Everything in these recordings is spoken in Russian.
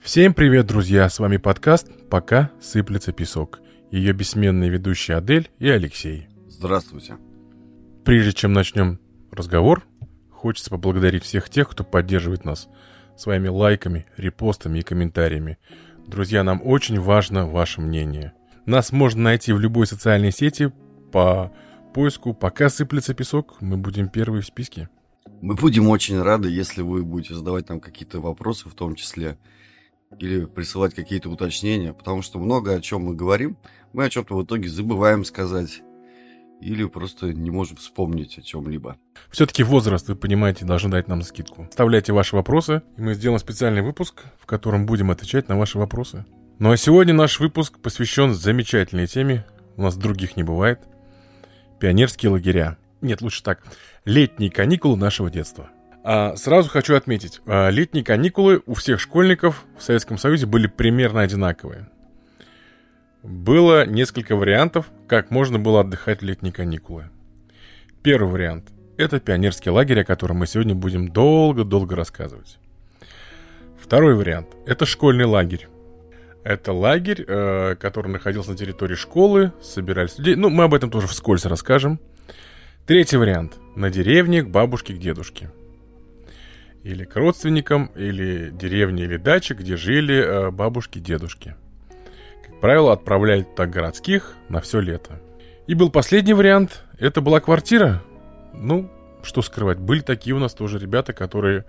Всем привет, друзья! С вами подкаст «Пока сыплется песок». Ее бессменные ведущие Адель и Алексей. Здравствуйте. Прежде чем начнем разговор, хочется поблагодарить всех тех, кто поддерживает нас своими лайками, репостами и комментариями. Друзья, нам очень важно ваше мнение. Нас можно найти в любой социальной сети по поиску «Пока сыплется песок». Мы будем первые в списке. Мы будем очень рады, если вы будете задавать нам какие-то вопросы, в том числе или присылать какие-то уточнения, потому что много о чем мы говорим, мы о чем-то в итоге забываем сказать или просто не можем вспомнить о чем-либо. Все-таки возраст, вы понимаете, должен дать нам скидку. Оставляйте ваши вопросы, и мы сделаем специальный выпуск, в котором будем отвечать на ваши вопросы. Ну а сегодня наш выпуск посвящен замечательной теме, у нас других не бывает, пионерские лагеря. Нет, лучше так, летние каникулы нашего детства – а, сразу хочу отметить, а, летние каникулы у всех школьников в Советском Союзе были примерно одинаковые. Было несколько вариантов, как можно было отдыхать в летние каникулы. Первый вариант – это пионерский лагерь, о котором мы сегодня будем долго-долго рассказывать. Второй вариант – это школьный лагерь. Это лагерь, э, который находился на территории школы, собирались людей. Ну, мы об этом тоже вскользь расскажем. Третий вариант – на деревне к бабушке, к дедушке – или к родственникам, или деревне, или даче, где жили э, бабушки, дедушки. Как правило, отправляли туда городских на все лето. И был последний вариант, это была квартира. Ну, что скрывать, были такие у нас тоже ребята, которые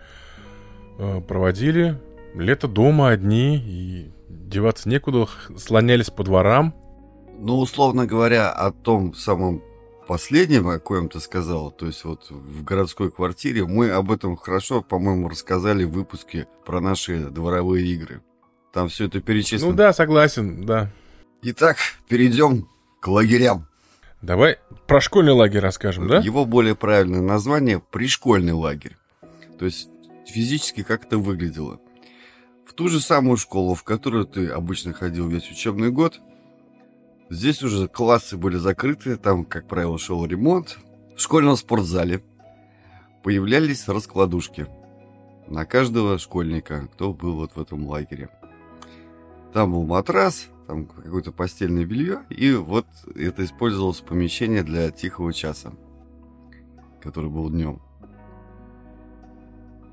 э, проводили лето дома одни и деваться некуда, слонялись по дворам. Ну, условно говоря, о том самом последнем, о коем ты сказал, то есть вот в городской квартире, мы об этом хорошо, по-моему, рассказали в выпуске про наши дворовые игры. Там все это перечислено. Ну да, согласен, да. Итак, перейдем к лагерям. Давай про школьный лагерь расскажем, да? Его более правильное название – пришкольный лагерь. То есть физически как это выглядело. В ту же самую школу, в которую ты обычно ходил весь учебный год – Здесь уже классы были закрыты, там, как правило, шел ремонт. В школьном спортзале появлялись раскладушки на каждого школьника, кто был вот в этом лагере. Там был матрас, там какое-то постельное белье, и вот это использовалось помещение для тихого часа, который был днем.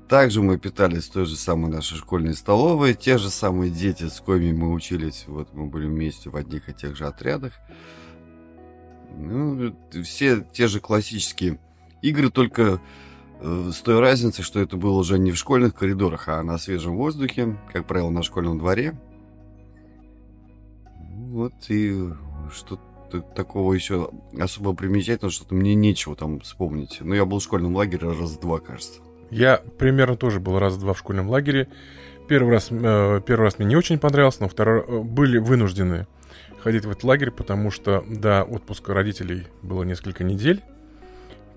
Также мы питались той же самой нашей школьной столовой. Те же самые дети, с коими мы учились, вот мы были вместе в одних и тех же отрядах. Ну, все те же классические игры, только э, с той разницей, что это было уже не в школьных коридорах, а на свежем воздухе, как правило, на школьном дворе. Вот и что такого еще особо примечательного, что-то мне нечего там вспомнить. Но я был в школьном лагере раз два, кажется. Я примерно тоже был раз два в школьном лагере. Первый раз, э, первый раз мне не очень понравился, но второй э, были вынуждены ходить в этот лагерь, потому что до отпуска родителей было несколько недель.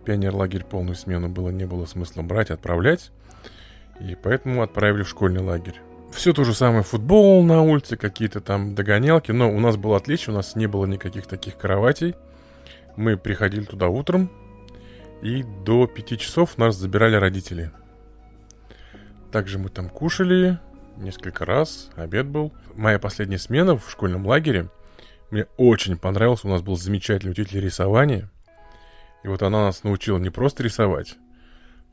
Пионер-лагерь полную смену было, не было смысла брать, отправлять. И поэтому отправили в школьный лагерь. Все то же самое, футбол на улице, какие-то там догонялки, но у нас было отлично, у нас не было никаких таких кроватей. Мы приходили туда утром, и до пяти часов нас забирали родители. Также мы там кушали несколько раз, обед был. Моя последняя смена в школьном лагере мне очень понравилась. У нас был замечательный учитель рисования. И вот она нас научила не просто рисовать.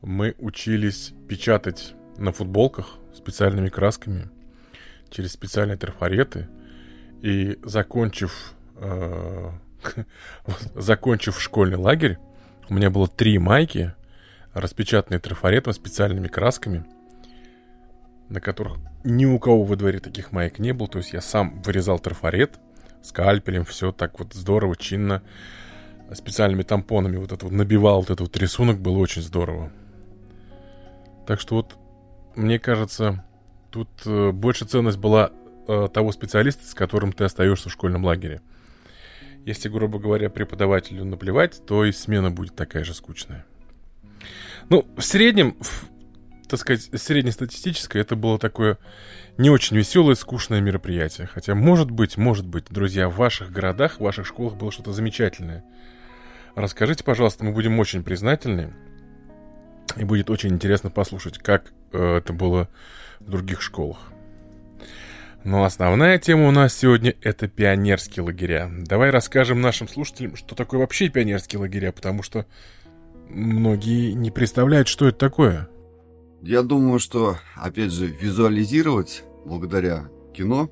Мы учились печатать на футболках специальными красками через специальные трафареты. И закончив, э, закончив школьный лагерь, у меня было три майки, распечатанные трафаретом, специальными красками, на которых ни у кого во дворе таких маек не было. То есть я сам вырезал трафарет скальпелем, все так вот здорово, чинно, специальными тампонами вот это вот набивал вот этот вот рисунок, было очень здорово. Так что вот, мне кажется, тут э, больше ценность была э, того специалиста, с которым ты остаешься в школьном лагере. Если, грубо говоря, преподавателю наплевать, то и смена будет такая же скучная. Ну, в среднем, в, так сказать, среднестатистическое, это было такое не очень веселое, скучное мероприятие. Хотя, может быть, может быть, друзья, в ваших городах, в ваших школах было что-то замечательное. Расскажите, пожалуйста, мы будем очень признательны. И будет очень интересно послушать, как э, это было в других школах. Но основная тема у нас сегодня — это пионерские лагеря. Давай расскажем нашим слушателям, что такое вообще пионерские лагеря, потому что многие не представляют, что это такое. Я думаю, что, опять же, визуализировать благодаря кино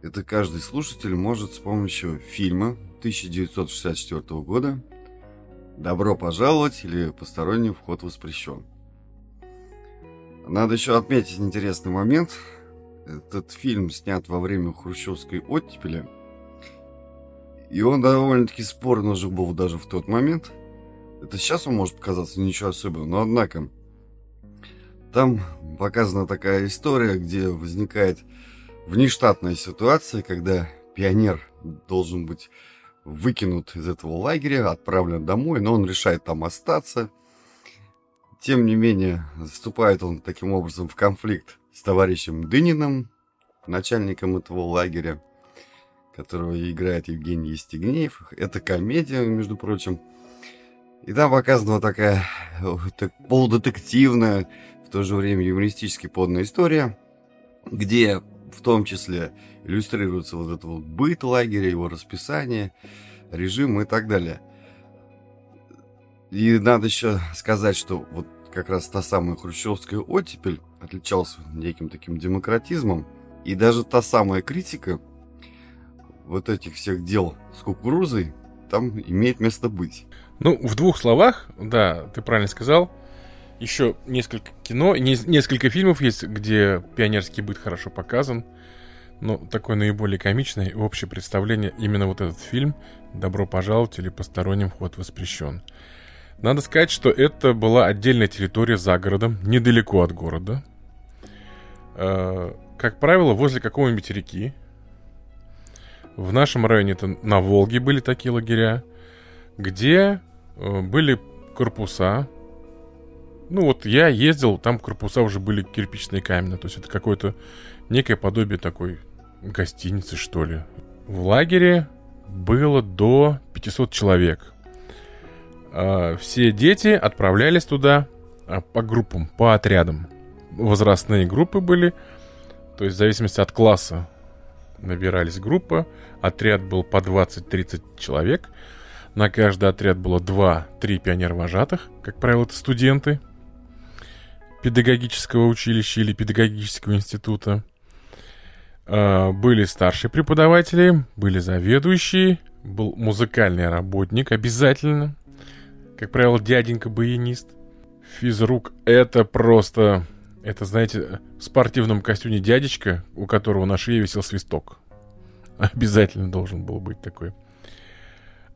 это каждый слушатель может с помощью фильма 1964 года «Добро пожаловать» или «Посторонний вход воспрещен». Надо еще отметить интересный момент. Этот фильм снят во время хрущевской оттепели. И он довольно-таки спорно уже был даже в тот момент. Это сейчас он может показаться ничего особенного, но однако там показана такая история, где возникает внештатная ситуация, когда пионер должен быть выкинут из этого лагеря, отправлен домой, но он решает там остаться. Тем не менее, вступает он таким образом в конфликт с товарищем Дыниным, начальником этого лагеря, которого играет Евгений Естегнеев. Это комедия, между прочим. И там показана такая так, полудетективная, в то же время юмористически подная история, где в том числе иллюстрируется вот этот вот быт лагеря, его расписание, режим и так далее. И надо еще сказать, что вот как раз та самая хрущевская оттепель отличалась неким таким демократизмом, и даже та самая критика вот этих всех дел с кукурузой там имеет место быть. Ну, в двух словах, да, ты правильно сказал, еще несколько кино, несколько фильмов есть, где пионерский быт хорошо показан. Но такое наиболее комичное и общее представление именно вот этот фильм «Добро пожаловать» или «Посторонним вход воспрещен». Надо сказать, что это была отдельная территория за городом, недалеко от города. Э, как правило, возле какой-нибудь реки. В нашем районе это на Волге были такие лагеря, где э, были корпуса, ну вот я ездил, там корпуса уже были кирпичные каменные. То есть это какое-то некое подобие такой гостиницы, что ли. В лагере было до 500 человек. А, все дети отправлялись туда а, по группам, по отрядам. Возрастные группы были. То есть в зависимости от класса набирались группы. Отряд был по 20-30 человек. На каждый отряд было 2-3 пионер-вожатых. Как правило, это студенты педагогического училища или педагогического института. А, были старшие преподаватели, были заведующие, был музыкальный работник обязательно. Как правило, дяденька-баянист. Физрук — это просто... Это, знаете, в спортивном костюме дядечка, у которого на шее висел свисток. Обязательно должен был быть такой.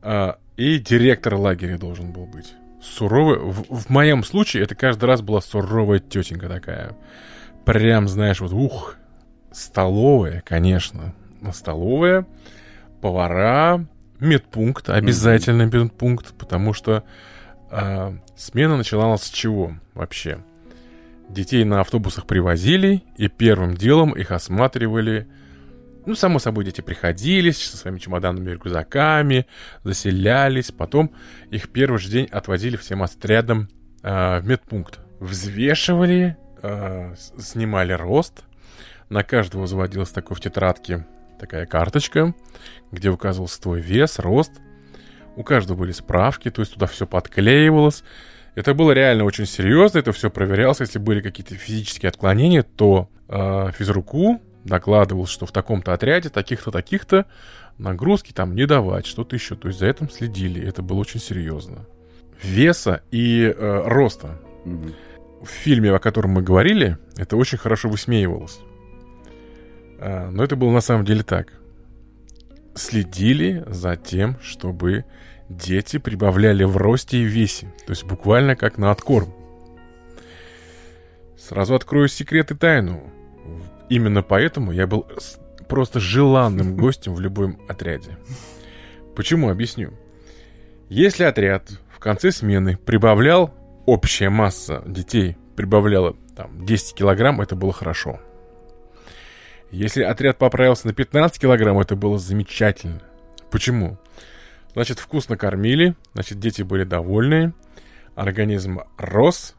А, и директор лагеря должен был быть суровая. В, в моем случае это каждый раз была суровая тетенька такая. Прям, знаешь, вот ух. Столовая, конечно. Столовая, повара, медпункт, обязательно медпункт, потому что э, смена начиналась с чего вообще? Детей на автобусах привозили, и первым делом их осматривали ну, само собой, дети приходили со своими чемоданами и рюкзаками, заселялись. Потом их первый же день отводили всем отрядом э, в медпункт. Взвешивали, э, снимали рост. На каждого заводилась такой в тетрадке такая карточка, где указывался твой вес, рост. У каждого были справки, то есть туда все подклеивалось. Это было реально очень серьезно, это все проверялось. Если были какие-то физические отклонения, то э, физруку докладывал, что в таком-то отряде таких-то, таких-то нагрузки там не давать, что-то еще. То есть за этим следили. Это было очень серьезно. Веса и э, роста. Угу. В фильме, о котором мы говорили, это очень хорошо высмеивалось. А, но это было на самом деле так. Следили за тем, чтобы дети прибавляли в росте и весе. То есть буквально как на откорм. Сразу открою секрет и тайну. Именно поэтому я был просто желанным гостем в любом отряде. Почему? Объясню. Если отряд в конце смены прибавлял, общая масса детей прибавляла там 10 килограмм, это было хорошо. Если отряд поправился на 15 килограмм, это было замечательно. Почему? Значит, вкусно кормили, значит, дети были довольны, организм рос,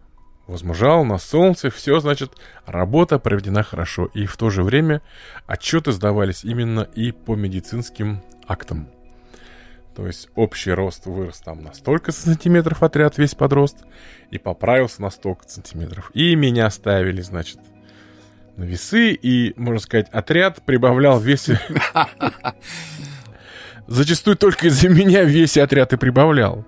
возмужал на солнце, все, значит, работа проведена хорошо. И в то же время отчеты сдавались именно и по медицинским актам. То есть общий рост вырос там на столько сантиметров отряд, весь подрост, и поправился на столько сантиметров. И меня ставили, значит, на весы, и, можно сказать, отряд прибавлял в весе... Зачастую только из-за меня весь отряд и прибавлял.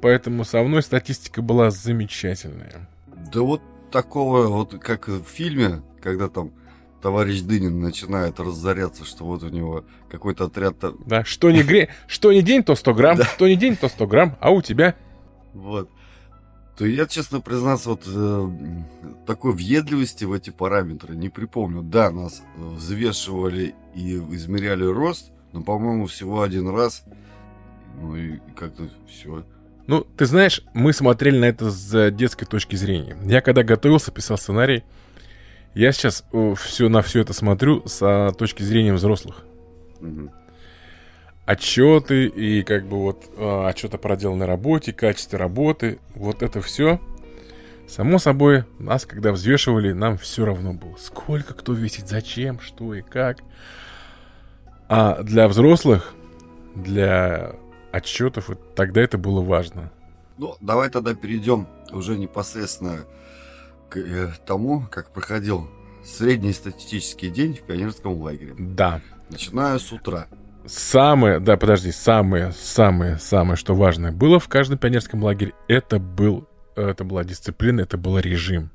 Поэтому со мной статистика была замечательная. Да вот такого, вот как в фильме, когда там товарищ Дынин начинает разоряться, что вот у него какой-то отряд... Да, что не, гре... что не день, то 100 грамм, да. что не день, то 100 грамм, а у тебя? Вот. То я, честно признаться, вот э, такой въедливости в эти параметры не припомню. Да, нас взвешивали и измеряли рост, но, по-моему, всего один раз. Ну и как-то все. Ну, ты знаешь, мы смотрели на это с детской точки зрения. Я когда готовился, писал сценарий, я сейчас все на все это смотрю с точки зрения взрослых. Угу. Отчеты и как бы вот а, отчет о проделанной работе, качестве работы, вот это все. Само собой, нас, когда взвешивали, нам все равно было. Сколько кто весит, зачем, что и как. А для взрослых, для отчетов, тогда это было важно. Ну, давай тогда перейдем уже непосредственно к э, тому, как проходил средний статистический день в пионерском лагере. Да. Начиная с утра. Самое, да, подожди, самое, самое, самое, что важное было в каждом пионерском лагере, это был, это была дисциплина, это был режим.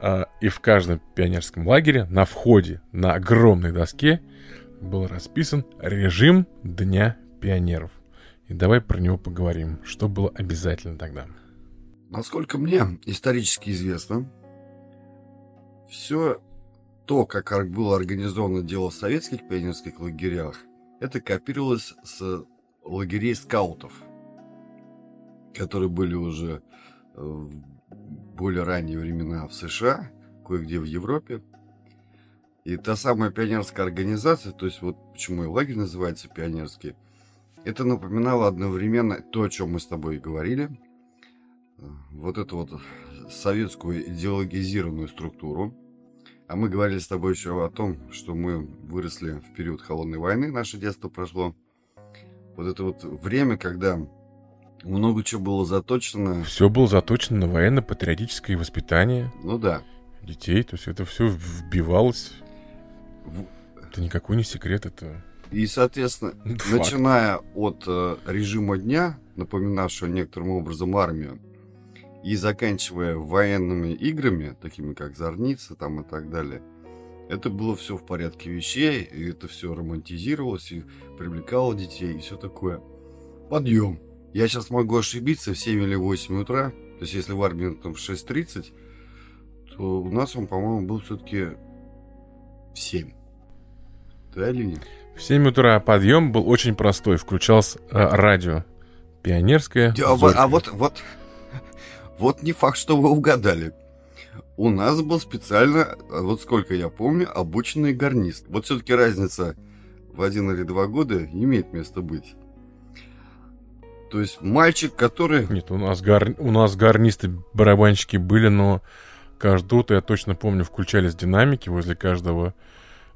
А, и в каждом пионерском лагере на входе на огромной доске был расписан режим Дня пионеров. И давай про него поговорим, что было обязательно тогда. Насколько мне исторически известно, все то, как было организовано дело в советских пионерских лагерях, это копировалось с лагерей скаутов, которые были уже в более ранние времена в США, кое-где в Европе. И та самая пионерская организация, то есть вот почему и лагерь называется пионерский, это напоминало одновременно то, о чем мы с тобой говорили – вот эту вот советскую идеологизированную структуру. А мы говорили с тобой еще о том, что мы выросли в период холодной войны, наше детство прошло. Вот это вот время, когда много чего было заточено. Все было заточено на военно-патриотическое воспитание. Ну да. Детей, то есть это все вбивалось. В... Это никакой не секрет, это... И, соответственно, Факт. начиная от э, режима дня, напоминавшего некоторым образом армию, и заканчивая военными играми, такими как Зорница там и так далее, это было все в порядке вещей, и это все романтизировалось, и привлекало детей, и все такое. Подъем. Я сейчас могу ошибиться в 7 или 8 утра, то есть если в армии там в 6.30, то у нас он, по-моему, был все-таки в 7. Да или нет? В 7 утра подъем был очень простой, включалось э, радио. Пионерское. А, а вот, вот, вот не факт, что вы угадали. У нас был специально, вот сколько я помню, обученный гарнист. Вот все-таки разница в один или два года имеет место быть. То есть мальчик, который... Нет, у нас, гар... у нас гарнисты, барабанщики были, но каждое утро, я точно помню, включались динамики. Возле каждого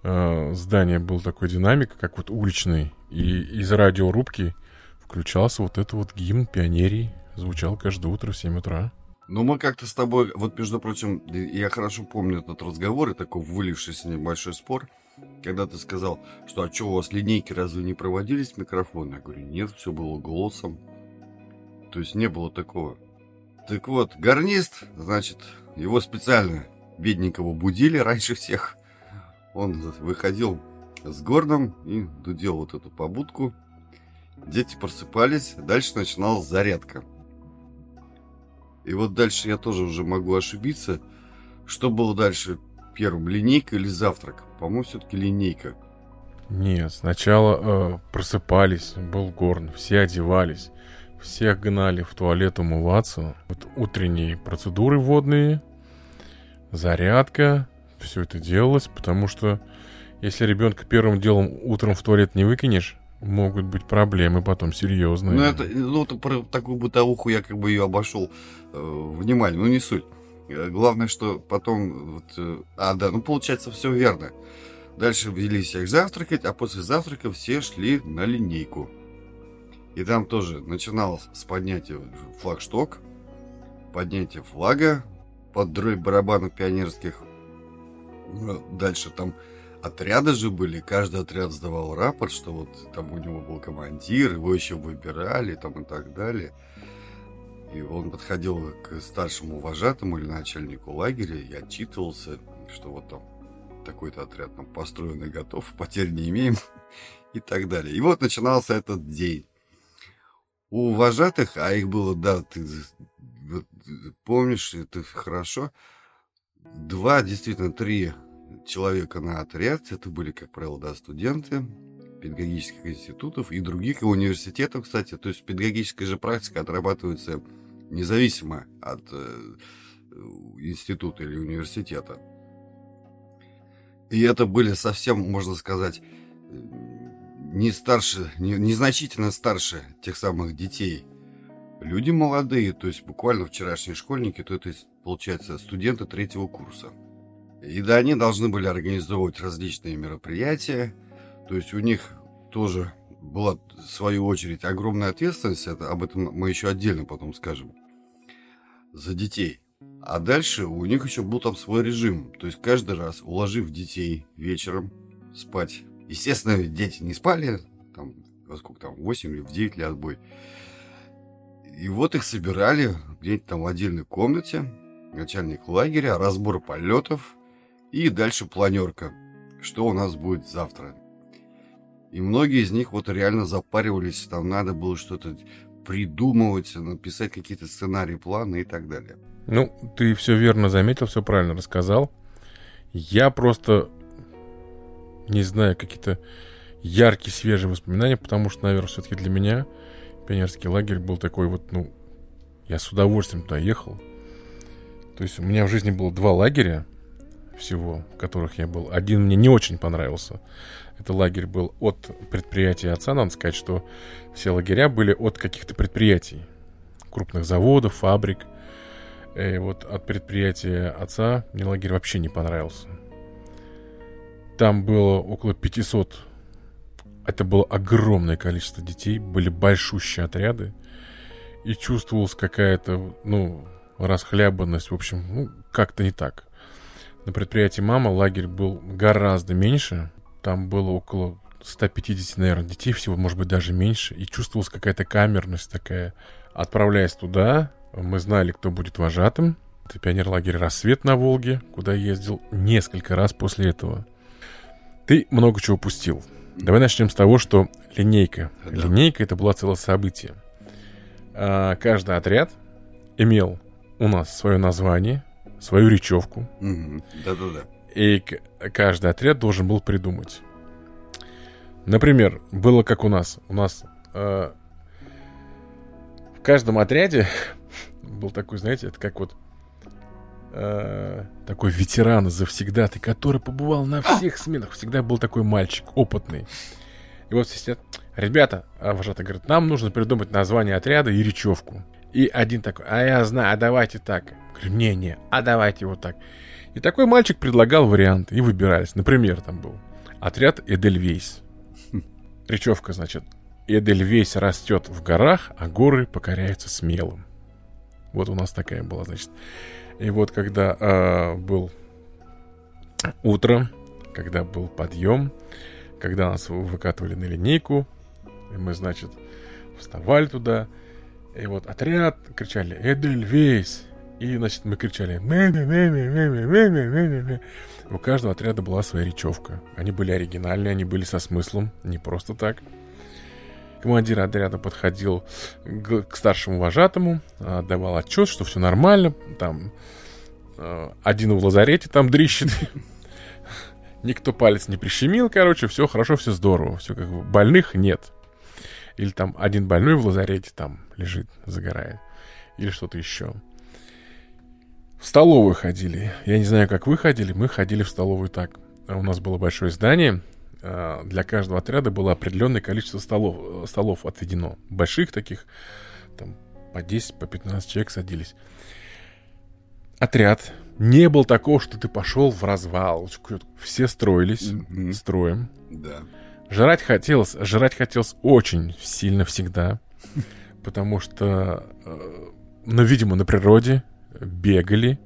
э, здания был такой динамик, как вот уличный. И из радиорубки включался вот это вот гимн пионерии звучал каждое утро в 7 утра. Ну, мы как-то с тобой, вот, между прочим, я хорошо помню этот разговор и такой вылившийся небольшой спор, когда ты сказал, что а что, у вас линейки разве не проводились микрофоны? Я говорю, нет, все было голосом. То есть не было такого. Так вот, гарнист, значит, его специально бедненького будили раньше всех. Он выходил с горном и дудел вот эту побудку. Дети просыпались, дальше начиналась зарядка. И вот дальше я тоже уже могу ошибиться. Что было дальше первым, линейка или завтрак? По-моему, все-таки линейка. Нет, сначала э, просыпались, был горн, все одевались, всех гнали в туалет умываться. Вот утренние процедуры водные, зарядка, все это делалось, потому что если ребенка первым делом утром в туалет не выкинешь, могут быть проблемы потом серьезные. Ну, это, ну, это про такую бытовуху я как бы ее обошел э, внимание, ну, не суть. Э, главное, что потом, вот, э, а, да, ну, получается, все верно. Дальше ввели всех завтракать, а после завтрака все шли на линейку. И там тоже начиналось с поднятия флагшток, поднятия флага, под дрой барабанов пионерских. Ну, дальше там отряды же были, каждый отряд сдавал рапорт, что вот там у него был командир, его еще выбирали там и так далее. И он подходил к старшему вожатому или начальнику лагеря и отчитывался, что вот там такой-то отряд там построен и готов, потерь не имеем и так далее. И вот начинался этот день. У вожатых, а их было, да, ты помнишь, это хорошо, два, действительно, три человека на отряд. Это были, как правило, да, студенты педагогических институтов и других университетов, кстати. То есть педагогическая же практика отрабатывается независимо от э, института или университета. И это были совсем, можно сказать, не старше, не, незначительно старше тех самых детей. Люди молодые, то есть буквально вчерашние школьники, то это получается студенты третьего курса. И да, они должны были организовывать различные мероприятия. То есть у них тоже была, в свою очередь, огромная ответственность. Это, об этом мы еще отдельно потом скажем. За детей. А дальше у них еще был там свой режим. То есть каждый раз, уложив детей вечером спать. Естественно, дети не спали. Там, во сколько там, 8 или в 9 лет отбой. И вот их собирали где-нибудь там в отдельной комнате. Начальник лагеря, разбор полетов, и дальше планерка. Что у нас будет завтра? И многие из них вот реально запаривались, там надо было что-то придумывать, написать какие-то сценарии, планы и так далее. Ну, ты все верно заметил, все правильно рассказал. Я просто не знаю, какие-то яркие, свежие воспоминания, потому что, наверное, все-таки для меня пионерский лагерь был такой вот, ну, я с удовольствием туда ехал. То есть у меня в жизни было два лагеря всего, которых я был. Один мне не очень понравился. Это лагерь был от предприятия отца. Надо сказать, что все лагеря были от каких-то предприятий. Крупных заводов, фабрик. И вот от предприятия отца мне лагерь вообще не понравился. Там было около 500... Это было огромное количество детей. Были большущие отряды. И чувствовалась какая-то, ну, расхлябанность. В общем, ну, как-то не так. На предприятии «Мама» лагерь был гораздо меньше. Там было около 150, наверное, детей всего, может быть, даже меньше. И чувствовалась какая-то камерность такая. Отправляясь туда, мы знали, кто будет вожатым. Это пионер-лагерь «Рассвет» на Волге, куда я ездил несколько раз после этого. Ты много чего упустил. Давай начнем с того, что линейка. Да. Линейка это было целое событие. А, каждый отряд имел у нас свое название, свою речевку. Да-да-да. И каждый отряд должен был придумать. Например, было как у нас. У нас э, в каждом отряде был такой, знаете, это как вот э, такой ветеран завсегдатый, который побывал на всех сменах. Всегда был такой мальчик опытный. И вот все сидят. Ребята, а вожатый говорит, нам нужно придумать название отряда и речевку. И один такой, а я знаю, а давайте так. Говорю, не-не, а давайте вот так. И такой мальчик предлагал варианты, и выбирались. Например, там был отряд Эдельвейс. Речевка, значит, Эдельвейс растет в горах, а горы покоряются смелым. Вот у нас такая была, значит. И вот когда э, был утро, когда был подъем, когда нас выкатывали на линейку, и мы, значит, вставали туда, и вот отряд кричали «Эдельвейс!» И, значит, мы кричали У каждого отряда была своя речевка. Они были оригинальные, они были со смыслом, не просто так. Командир отряда подходил к старшему вожатому, давал отчет, что все нормально. Там один в лазарете там дрищет. Никто палец не прищемил, короче, все хорошо, все здорово. Все как бы больных нет. Или там один больной в лазарете там лежит, загорает. Или что-то еще. В столовую ходили. Я не знаю, как вы ходили, мы ходили в столовую так. У нас было большое здание, э, для каждого отряда было определенное количество столов, э, столов отведено. Больших таких, там, по 10, по 15 человек садились. Отряд. Не было такого, что ты пошел в развал. Все строились mm-hmm. строем. Да. Жрать хотелось, жрать хотелось очень сильно всегда. Потому что, э, ну, видимо, на природе бегали.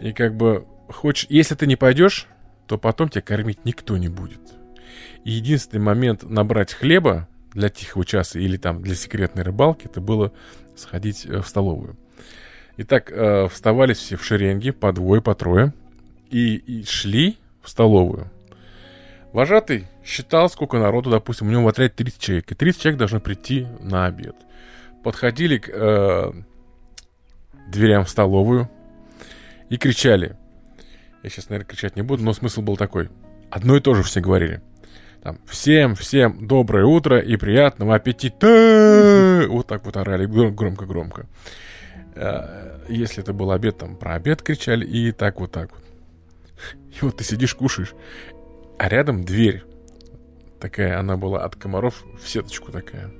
И как бы, хочешь, если ты не пойдешь, то потом тебя кормить никто не будет. И единственный момент набрать хлеба для тихого часа или там для секретной рыбалки, это было сходить э, в столовую. Итак, э, вставались все в шеренге, по двое, по трое, и, и шли в столовую. Вожатый считал, сколько народу, допустим, у него в отряде 30 человек, и 30 человек должны прийти на обед. Подходили к э, дверям в столовую и кричали. Я сейчас, наверное, кричать не буду, но смысл был такой. Одно и то же все говорили. Там, всем, всем доброе утро и приятного аппетита! Вот так вот орали громко-громко. Э, если это был обед, там про обед кричали и так вот так вот. И вот ты сидишь, кушаешь, а рядом дверь. Такая она была от комаров в сеточку такая.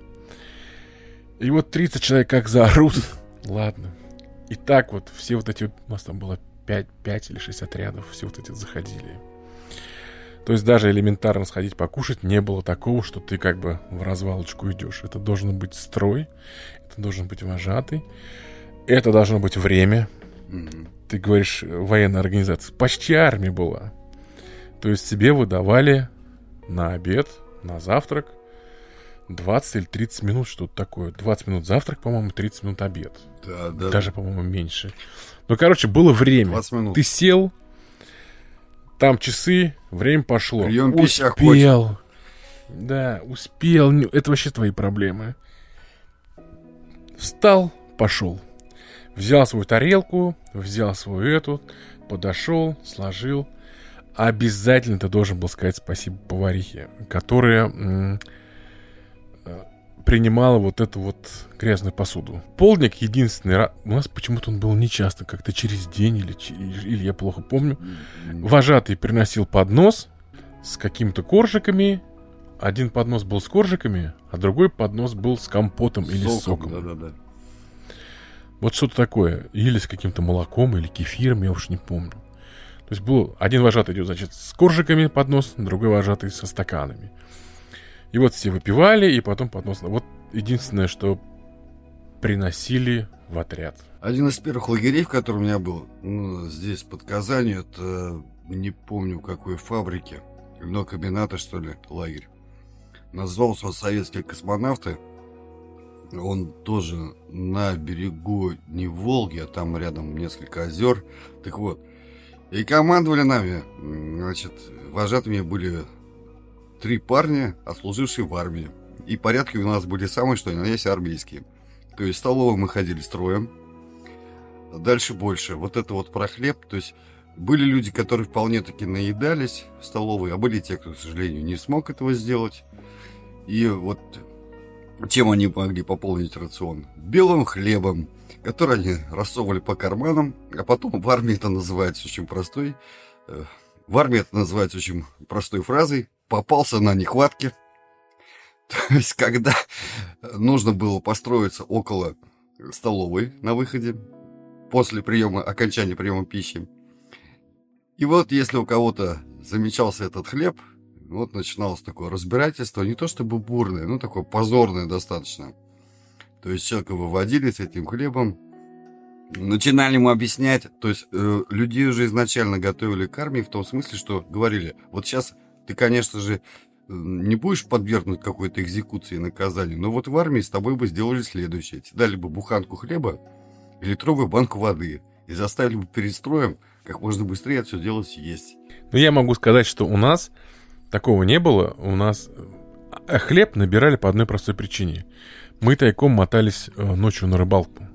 И вот 30 человек как заорут. Ладно. И так вот все вот эти... У нас там было 5, 5 или 6 отрядов. Все вот эти заходили. То есть даже элементарно сходить покушать не было такого, что ты как бы в развалочку идешь. Это должен быть строй, это должен быть вожатый, это должно быть время. Mm-hmm. Ты говоришь, военная организация. Почти армия была. То есть себе выдавали на обед, на завтрак 20 или 30 минут, что-то такое. 20 минут завтрак, по-моему, 30 минут обед. Да, да. Даже, по-моему, меньше. Ну, короче, было время. 20 минут. Ты сел, там часы, время пошло. Прием Успел. Да, успел. Это вообще твои проблемы. Встал, пошел. Взял свою тарелку, взял свою эту, подошел, сложил. Обязательно ты должен был сказать спасибо поварихе, которая э, принимала вот эту вот грязную посуду. Полдник единственный раз... У нас почему-то он был нечасто, как-то через день или, или я плохо помню. Вожатый приносил поднос с какими-то коржиками. Один поднос был с коржиками, а другой поднос был с компотом или соком. соком. Да-да-да. Вот что-то такое. Или с каким-то молоком, или кефиром, я уж не помню. То есть был один вожатый идет, значит, с коржиками поднос, другой вожатый со стаканами. И вот все выпивали, и потом поднос. Вот единственное, что приносили в отряд. Один из первых лагерей, в котором я был, ну, здесь, под Казанью, это не помню, какой фабрике, комбината, что ли, лагерь. Назвался «Советские космонавты». Он тоже на берегу не Волги, а там рядом несколько озер. Так вот, и командовали нами, значит, вожатыми были три парня, отслужившие в армии. И порядки у нас были самые, что ни на есть, армейские. То есть в столовую мы ходили строем. Дальше больше. Вот это вот про хлеб. То есть были люди, которые вполне таки наедались в столовой, а были те, кто, к сожалению, не смог этого сделать. И вот чем они могли пополнить рацион? Белым хлебом, который они рассовывали по карманам, а потом в армии это называется очень простой. Э, в армии это называется очень простой фразой «попался на нехватке». То есть, когда нужно было построиться около столовой на выходе, после приема, окончания приема пищи. И вот, если у кого-то замечался этот хлеб, вот начиналось такое разбирательство, не то чтобы бурное, но такое позорное достаточно. То есть человека выводили с этим хлебом, начинали ему объяснять, то есть э, людей уже изначально готовили к армии в том смысле, что говорили, вот сейчас ты, конечно же, не будешь подвергнуть какой-то экзекуции и наказанию, но вот в армии с тобой бы сделали следующее. Тебе дали бы буханку хлеба и литровую банку воды и заставили бы перед строем как можно быстрее это все дело съесть. Ну, я могу сказать, что у нас такого не было. У нас э, хлеб набирали по одной простой причине. Мы тайком мотались э, ночью на рыбалку.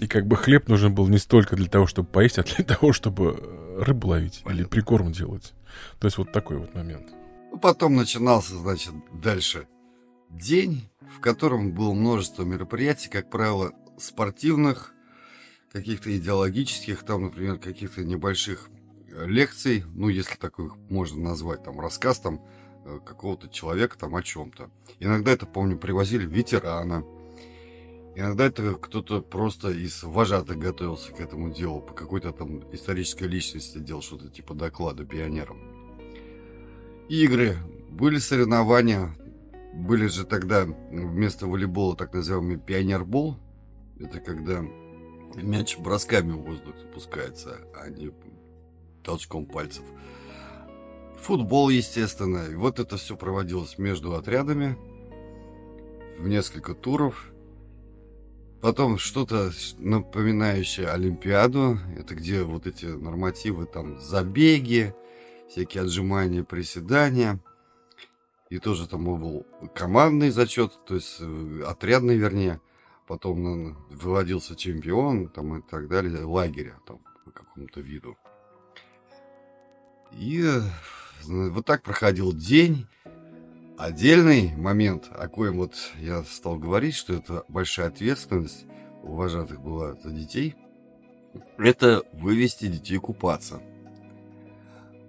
И как бы хлеб нужен был не столько для того, чтобы поесть, а для того, чтобы э, рыбу ловить Понятно. или прикорм делать. То есть вот такой вот момент. Потом начинался, значит, дальше день, в котором было множество мероприятий, как правило, спортивных, каких-то идеологических, там, например, каких-то небольших лекций, ну, если такой можно назвать, там, рассказ там э, какого-то человека там о чем-то. Иногда это, помню, привозили ветерана, Иногда это кто-то просто из вожатых готовился к этому делу, по какой-то там исторической личности делал что-то типа доклада пионерам. Игры, были соревнования, были же тогда вместо волейбола так называемый пионербол. Это когда мяч бросками в воздух запускается, а не толчком пальцев. Футбол, естественно. И вот это все проводилось между отрядами в несколько туров – Потом что-то напоминающее Олимпиаду. Это где вот эти нормативы, там забеги, всякие отжимания, приседания. И тоже там был командный зачет, то есть э, отрядный, вернее. Потом выводился чемпион там, и так далее, лагеря там по какому-то виду. И э, вот так проходил день. Отдельный момент, о коем вот я стал говорить, что это большая ответственность у вожатых была за детей, это вывести детей купаться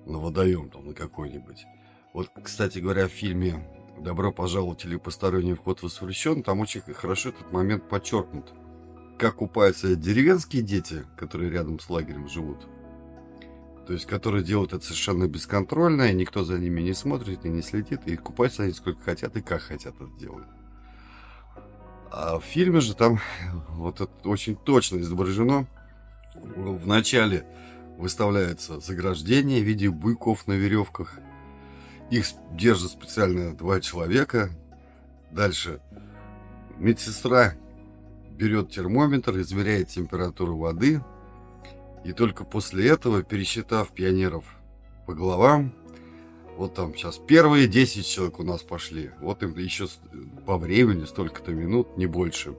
на водоем там на какой-нибудь. Вот, кстати говоря, в фильме «Добро пожаловать» или «Посторонний вход воспрещен», там очень хорошо этот момент подчеркнут. Как купаются деревенские дети, которые рядом с лагерем живут, то есть, которые делают это совершенно бесконтрольно, и никто за ними не смотрит и не следит, и купаются они сколько хотят и как хотят это делают. А в фильме же там вот это очень точно изображено. В начале выставляется заграждение в виде буйков на веревках. Их держат специально два человека. Дальше медсестра берет термометр, измеряет температуру воды, и только после этого, пересчитав пионеров по головам, вот там сейчас первые 10 человек у нас пошли. Вот им еще по времени столько-то минут, не больше.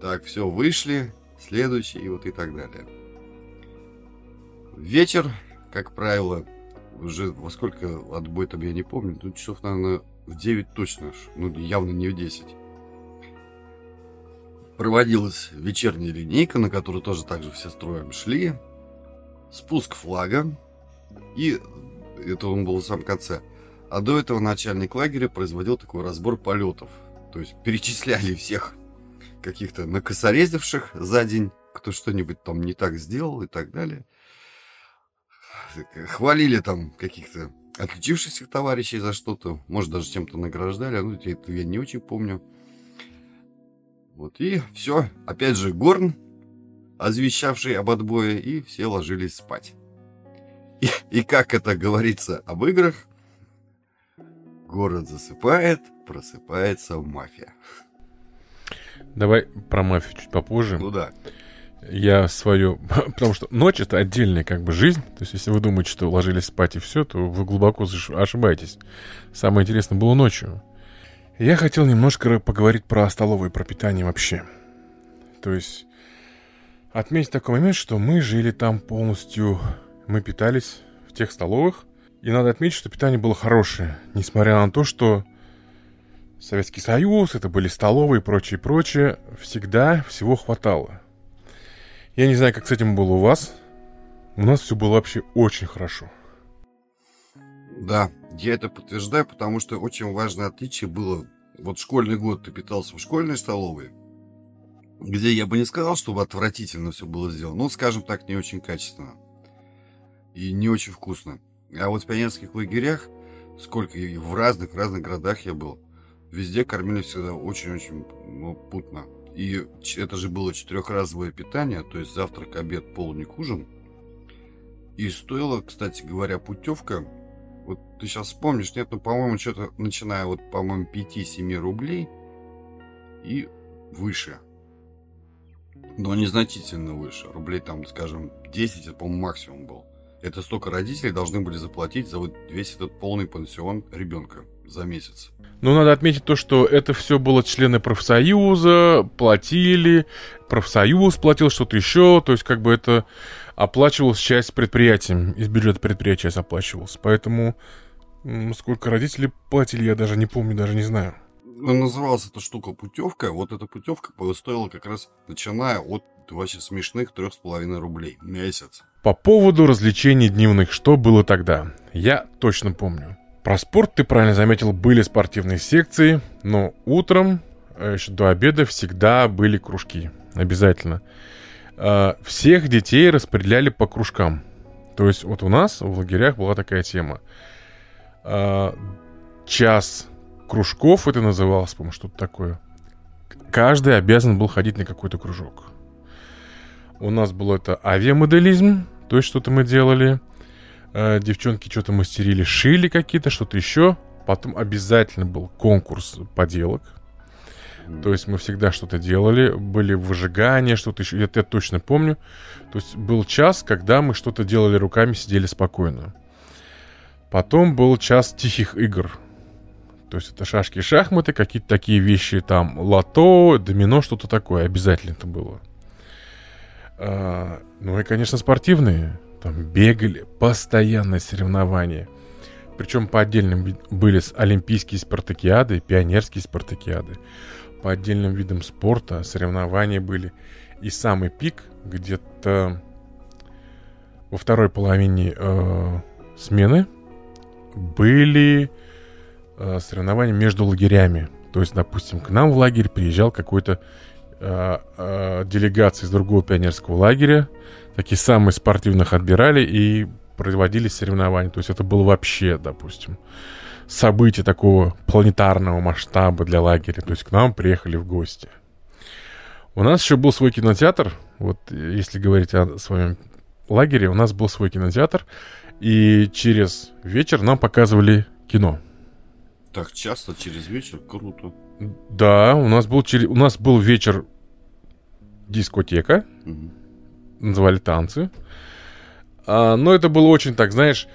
Так, все, вышли, следующий, и вот и так далее. Вечер, как правило, уже во сколько отбой там я не помню, ну часов, наверное, в 9 точно, ну явно не в 10. Проводилась вечерняя линейка, на которую тоже так же все строем шли спуск флага, и это он был в самом конце. А до этого начальник лагеря производил такой разбор полетов. То есть перечисляли всех каких-то накосорезивших за день, кто что-нибудь там не так сделал и так далее. Хвалили там каких-то отличившихся товарищей за что-то, может даже чем-то награждали, ну это я не очень помню. Вот и все, опять же Горн озвещавший об отбое, и все ложились спать. И, и как это говорится об играх, город засыпает, просыпается мафия. Давай про мафию чуть попозже. Ну да. Я свою... Потому что ночь — это отдельная как бы жизнь. То есть, если вы думаете, что ложились спать и все, то вы глубоко ошибаетесь. Самое интересное было ночью. Я хотел немножко поговорить про столовое пропитание вообще. То есть, отметить такой момент, что мы жили там полностью, мы питались в тех столовых, и надо отметить, что питание было хорошее, несмотря на то, что Советский Союз, это были столовые и прочее, прочее, всегда всего хватало. Я не знаю, как с этим было у вас, у нас все было вообще очень хорошо. Да, я это подтверждаю, потому что очень важное отличие было. Вот школьный год ты питался в школьной столовой, где я бы не сказал, чтобы отвратительно все было сделано, ну, скажем так, не очень качественно и не очень вкусно. А вот в пионерских лагерях, сколько и в разных, разных городах я был, везде кормили всегда очень-очень ну, путно. И это же было четырехразовое питание, то есть завтрак, обед, полник, ужин. И стоило, кстати говоря, путевка, вот ты сейчас вспомнишь, нет, ну, по-моему, что-то начиная вот, по-моему, 5-7 рублей и выше – но незначительно выше. Рублей там, скажем, 10, это, по-моему, максимум был. Это столько родителей должны были заплатить за вот весь этот полный пансион ребенка за месяц. Ну, надо отметить то, что это все было члены профсоюза, платили, профсоюз платил что-то еще, то есть как бы это оплачивалась часть предприятием, из бюджета предприятия оплачивалось. Поэтому сколько родителей платили, я даже не помню, даже не знаю называлась эта штука путевка. Вот эта путевка стоила как раз начиная от вообще смешных трех с половиной рублей в месяц. По поводу развлечений дневных, что было тогда? Я точно помню. Про спорт, ты правильно заметил, были спортивные секции, но утром, э, еще до обеда, всегда были кружки. Обязательно. Э, всех детей распределяли по кружкам. То есть вот у нас в лагерях была такая тема. Э, час кружков это называлось, по-моему, что-то такое. Каждый обязан был ходить на какой-то кружок. У нас было это авиамоделизм, то есть что-то мы делали. Э, девчонки что-то мастерили, шили какие-то, что-то еще. Потом обязательно был конкурс поделок. То есть мы всегда что-то делали, были выжигания, что-то еще. Это я точно помню. То есть был час, когда мы что-то делали руками, сидели спокойно. Потом был час тихих игр. То есть это шашки шахматы, какие-то такие вещи, там, лото, домино, что-то такое. Обязательно это было. А, ну и, конечно, спортивные. Там бегали, постоянное соревнования. Причем по отдельным были олимпийские спартакиады, пионерские спартакиады. По отдельным видам спорта соревнования были. И самый пик где-то во второй половине э, смены были э, соревнования между лагерями. То есть, допустим, к нам в лагерь приезжал какой-то э, э, делегация из другого пионерского лагеря, такие самые спортивных отбирали и проводили соревнования. То есть это было вообще, допустим, событие такого планетарного масштаба для лагеря. То есть к нам приехали в гости. У нас еще был свой кинотеатр. Вот если говорить о своем лагере, у нас был свой кинотеатр. И через вечер нам показывали кино. Так часто через вечер? Круто. Да, у нас был, у нас был вечер дискотека. Угу называли танцы. А, но это было очень так, знаешь,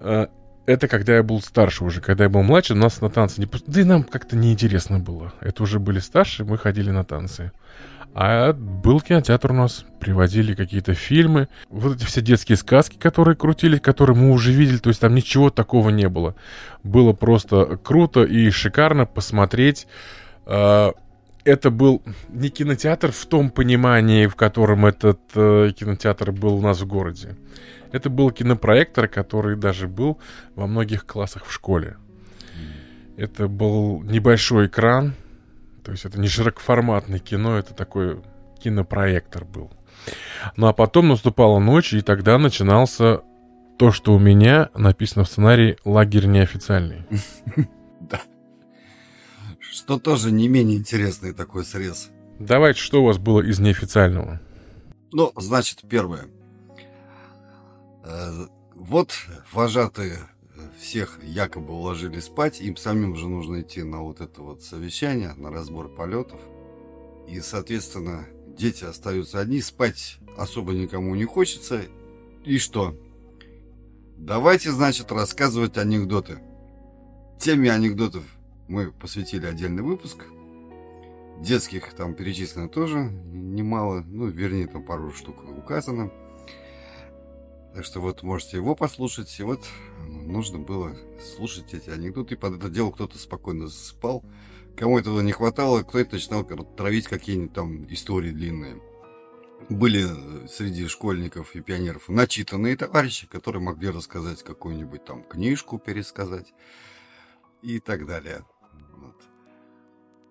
а, это когда я был старше уже. Когда я был младше, нас на танцы не. Да и нам как-то неинтересно было. Это уже были старше, мы ходили на танцы. А был кинотеатр у нас, приводили какие-то фильмы. Вот эти все детские сказки, которые крутили, которые мы уже видели, то есть там ничего такого не было. Было просто круто и шикарно посмотреть а, это был не кинотеатр в том понимании, в котором этот э, кинотеатр был у нас в городе. Это был кинопроектор, который даже был во многих классах в школе. Это был небольшой экран, то есть это не широкоформатное кино, это такой кинопроектор был. Ну а потом наступала ночь, и тогда начинался то, что у меня написано в сценарии «Лагерь неофициальный». Что тоже не менее интересный такой срез. Давайте, что у вас было из неофициального? Ну, значит, первое. Э, вот вожатые всех якобы уложили спать, им самим уже нужно идти на вот это вот совещание, на разбор полетов. И, соответственно, дети остаются одни, спать особо никому не хочется. И что? Давайте, значит, рассказывать анекдоты. Теме анекдотов мы посвятили отдельный выпуск. Детских там перечислено тоже немало, ну, вернее, там пару штук указано. Так что вот можете его послушать. И вот нужно было слушать эти анекдоты. И под это дело кто-то спокойно засыпал. Кому этого не хватало, кто-то начинал травить какие-нибудь там истории длинные. Были э, среди школьников и пионеров начитанные товарищи, которые могли рассказать какую-нибудь там книжку, пересказать и так далее.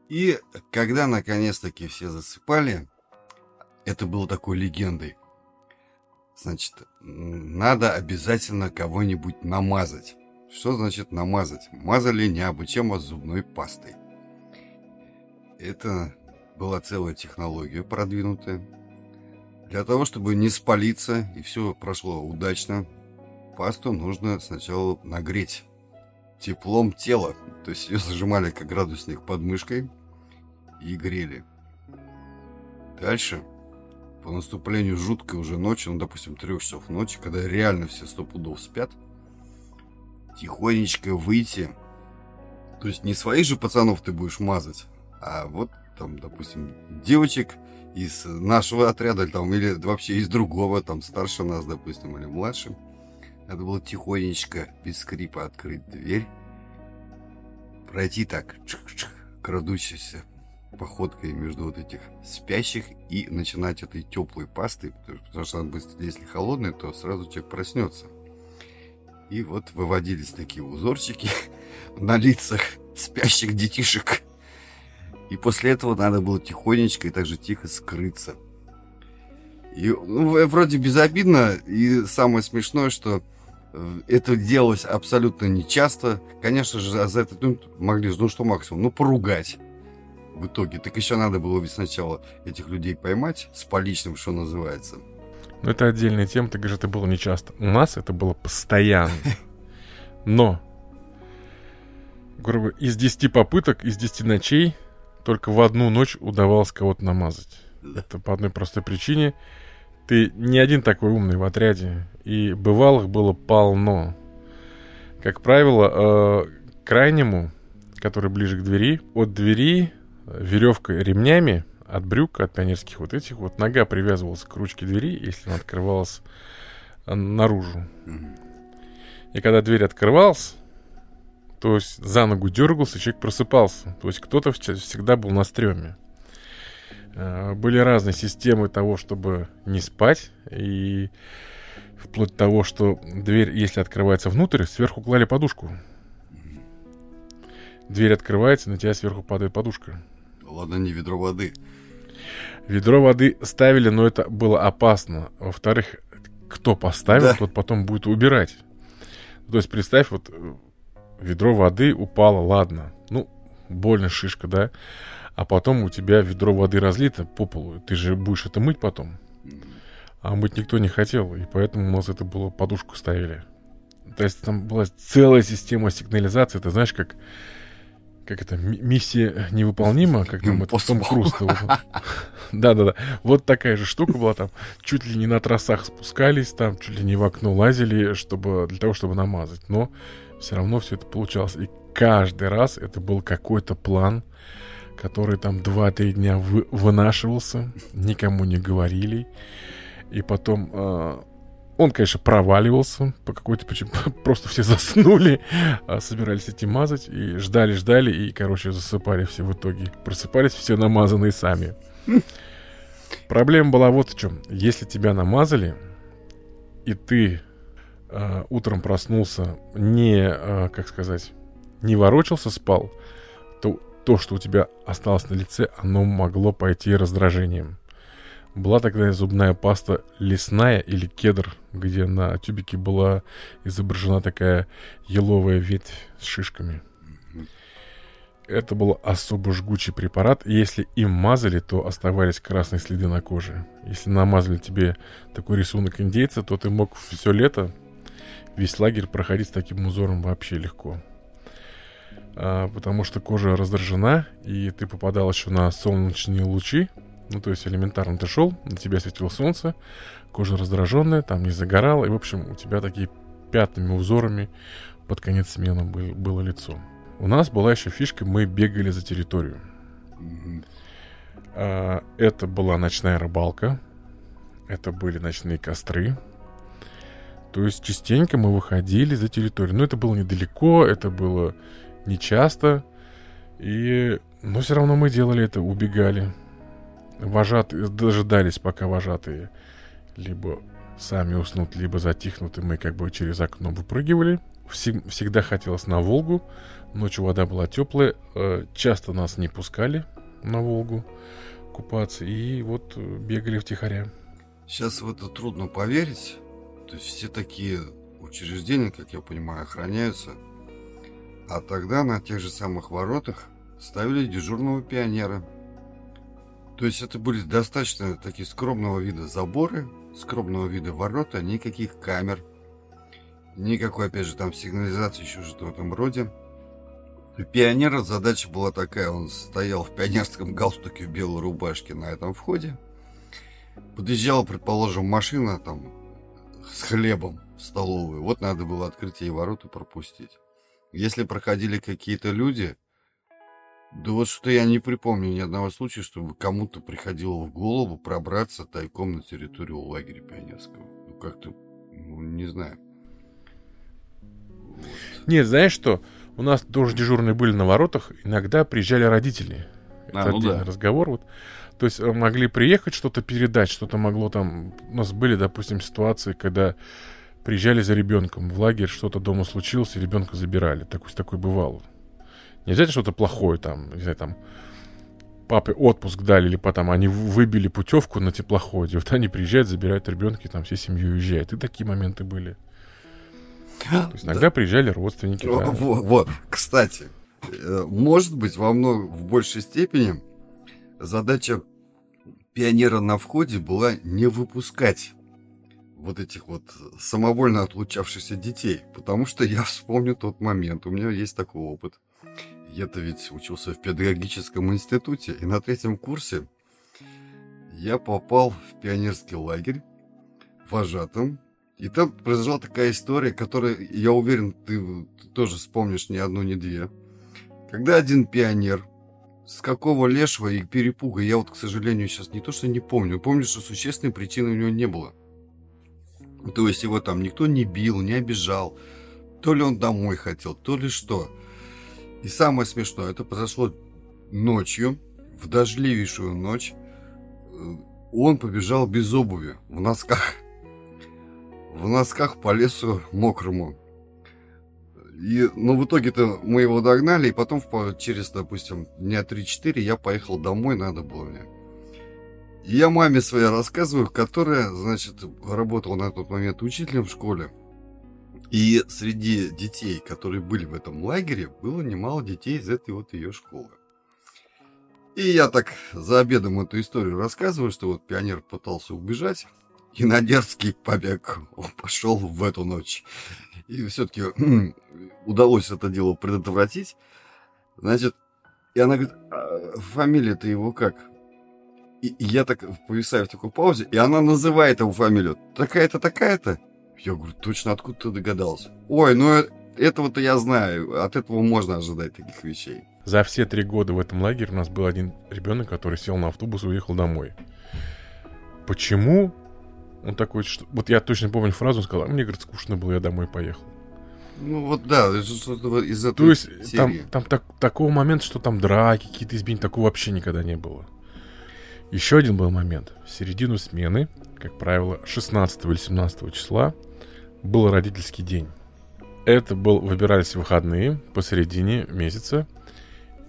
И когда наконец-таки все засыпали, это было такой легендой. Значит, надо обязательно кого-нибудь намазать. Что значит намазать? Мазали необычайно зубной пастой. Это была целая технология продвинутая. Для того, чтобы не спалиться и все прошло удачно, пасту нужно сначала нагреть теплом тела. То есть ее зажимали как градусник под мышкой – и грели. Дальше, по наступлению жуткой уже ночи, ну, допустим, трех часов ночи, когда реально все сто пудов спят, тихонечко выйти, то есть не своих же пацанов ты будешь мазать, а вот там, допустим, девочек из нашего отряда, там, или вообще из другого, там, старше нас, допустим, или младше. Надо было тихонечко, без скрипа открыть дверь, пройти так, крадущийся походкой между вот этих спящих и начинать этой теплой пастой, потому что она быстро, если холодная, то сразу человек проснется. И вот выводились такие узорчики на лицах спящих детишек. И после этого надо было тихонечко и также тихо скрыться. И ну, вроде безобидно, и самое смешное, что э, это делалось абсолютно нечасто. Конечно же, за это ну, могли, ну что максимум, ну поругать в итоге. Так еще надо было ведь сначала этих людей поймать с поличным, что называется. Ну, это отдельная тема, ты говоришь, это было нечасто. У нас это было постоянно. Но, грубо из 10 попыток, из 10 ночей, только в одну ночь удавалось кого-то намазать. Это по одной простой причине. Ты не один такой умный в отряде, и бывалых было полно. Как правило, э, крайнему, который ближе к двери, от двери веревкой, ремнями от брюк, от пионерских вот этих, вот нога привязывалась к ручке двери, если она открывалась э, наружу. И когда дверь открывалась, то есть за ногу дергался, человек просыпался. То есть кто-то всегда был на стреме. Э, были разные системы того, чтобы не спать. И вплоть до того, что дверь, если открывается внутрь, сверху клали подушку. Дверь открывается, на тебя сверху падает подушка. Ладно, не ведро воды. Ведро воды ставили, но это было опасно. Во-вторых, кто поставил, да. тот потом будет убирать. То есть представь, вот э, ведро воды упало, ладно. Ну, больно шишка, да? А потом у тебя ведро воды разлито по полу. Ты же будешь это мыть потом. А мыть никто не хотел, и поэтому у нас это было подушку ставили. То есть там была целая система сигнализации. Ты знаешь, как как это, миссия невыполнима, как там это Том Круз. Да-да-да. Вот такая же штука была там. Чуть ли не на трассах спускались, там чуть ли не в окно лазили, чтобы для того, чтобы намазать. Но все равно все это получалось. И каждый раз это был какой-то план, который там 2-3 дня вы, вынашивался, никому не говорили. И потом э, он, конечно, проваливался по какой-то причине. Просто все заснули, а собирались идти мазать и ждали, ждали, и, короче, засыпали все в итоге. Просыпались все намазанные сами. Проблема была вот в чем. Если тебя намазали, и ты э, утром проснулся, не, э, как сказать, не ворочался, спал, то то, что у тебя осталось на лице, оно могло пойти раздражением. Была такая зубная паста лесная или кедр, где на тюбике была изображена такая еловая ветвь с шишками. Это был особо жгучий препарат. Если им мазали, то оставались красные следы на коже. Если намазали тебе такой рисунок индейца, то ты мог все лето, весь лагерь проходить с таким узором вообще легко. А, потому что кожа раздражена, и ты попадал еще на солнечные лучи, ну, то есть элементарно ты шел, на тебя светило солнце, кожа раздраженная, там не загорала, и, в общем, у тебя такие пятнами, узорами под конец смены был, было лицо. У нас была еще фишка, мы бегали за территорию. А, это была ночная рыбалка, это были ночные костры. То есть частенько мы выходили за территорию. Но это было недалеко, это было нечасто. И... Но все равно мы делали это, убегали вожатые дожидались, пока вожатые либо сами уснут, либо затихнут, и мы как бы через окно выпрыгивали. Всег- всегда хотелось на Волгу. Ночью вода была теплая. Э, часто нас не пускали на Волгу купаться. И вот э, бегали втихаря. Сейчас в это трудно поверить. То есть все такие учреждения, как я понимаю, охраняются. А тогда на тех же самых воротах ставили дежурного пионера – то есть это были достаточно такие скромного вида заборы, скромного вида ворота, никаких камер, никакой, опять же, там сигнализации, еще что-то в этом роде. У пионера задача была такая, он стоял в пионерском галстуке в белой рубашке на этом входе. Подъезжала, предположим, машина там с хлебом в столовую. Вот надо было открыть ей ворота пропустить. Если проходили какие-то люди, да вот что я не припомню ни одного случая, чтобы кому-то приходило в голову пробраться тайком на территорию лагеря пионерского. Ну, как-то, ну, не знаю. Нет, знаешь что? У нас тоже дежурные были на воротах. Иногда приезжали родители. Это а, ну отдельный да. разговор. Вот. То есть э, могли приехать, что-то передать, что-то могло там... У нас были, допустим, ситуации, когда приезжали за ребенком в лагерь, что-то дома случилось, и ребенка забирали. Так, такое бывало. Не обязательно что-то плохое там, не знаю, там папе отпуск дали, или потом они выбили путевку на теплоходе. Вот они приезжают, забирают ребенка, и там всей семьей уезжают. И такие моменты были. То есть иногда да. приезжали родственники. Да. Вот, вот, кстати, э, может быть, во много, в большей степени задача пионера на входе была не выпускать вот этих вот самовольно отлучавшихся детей. Потому что я вспомню тот момент. У меня есть такой опыт. Я-то ведь учился в педагогическом институте. И на третьем курсе я попал в пионерский лагерь вожатым. И там произошла такая история, которую, я уверен, ты, ты тоже вспомнишь ни одну, ни две. Когда один пионер с какого лешего и перепуга, я вот, к сожалению, сейчас не то, что не помню, помню, что существенной причины у него не было. То есть его там никто не бил, не обижал. То ли он домой хотел, то ли что. И самое смешное, это произошло ночью, в дождливейшую ночь. Э, он побежал без обуви, в носках. В носках по лесу мокрому. И, ну, в итоге-то мы его догнали, и потом через, допустим, дня 3-4 я поехал домой, надо было мне. Я маме своей рассказываю, которая, значит, работала на тот момент учителем в школе. И среди детей, которые были в этом лагере, было немало детей из этой вот ее школы. И я так за обедом эту историю рассказываю, что вот пионер пытался убежать, и на дерзкий побег он пошел в эту ночь. И все-таки удалось это дело предотвратить. Значит, и она говорит, а фамилия-то его как? И, я так повисаю в такой паузе, и она называет его фамилию. Такая-то, такая-то. Я говорю, точно, откуда ты догадался? Ой, ну э, этого-то я знаю. От этого можно ожидать таких вещей. За все три года в этом лагере у нас был один ребенок, который сел на автобус и уехал домой. Почему? Он такой, что... Вот я точно помню фразу, он сказал, «А мне, говорит, скучно было, я домой поехал. Ну вот да, из этого. То есть серии. там, там так, такого момента, что там драки, какие-то изменения, такого вообще никогда не было. Еще один был момент. В середину смены, как правило, 16 или 17 числа, был родительский день. Это был, выбирались выходные посередине месяца,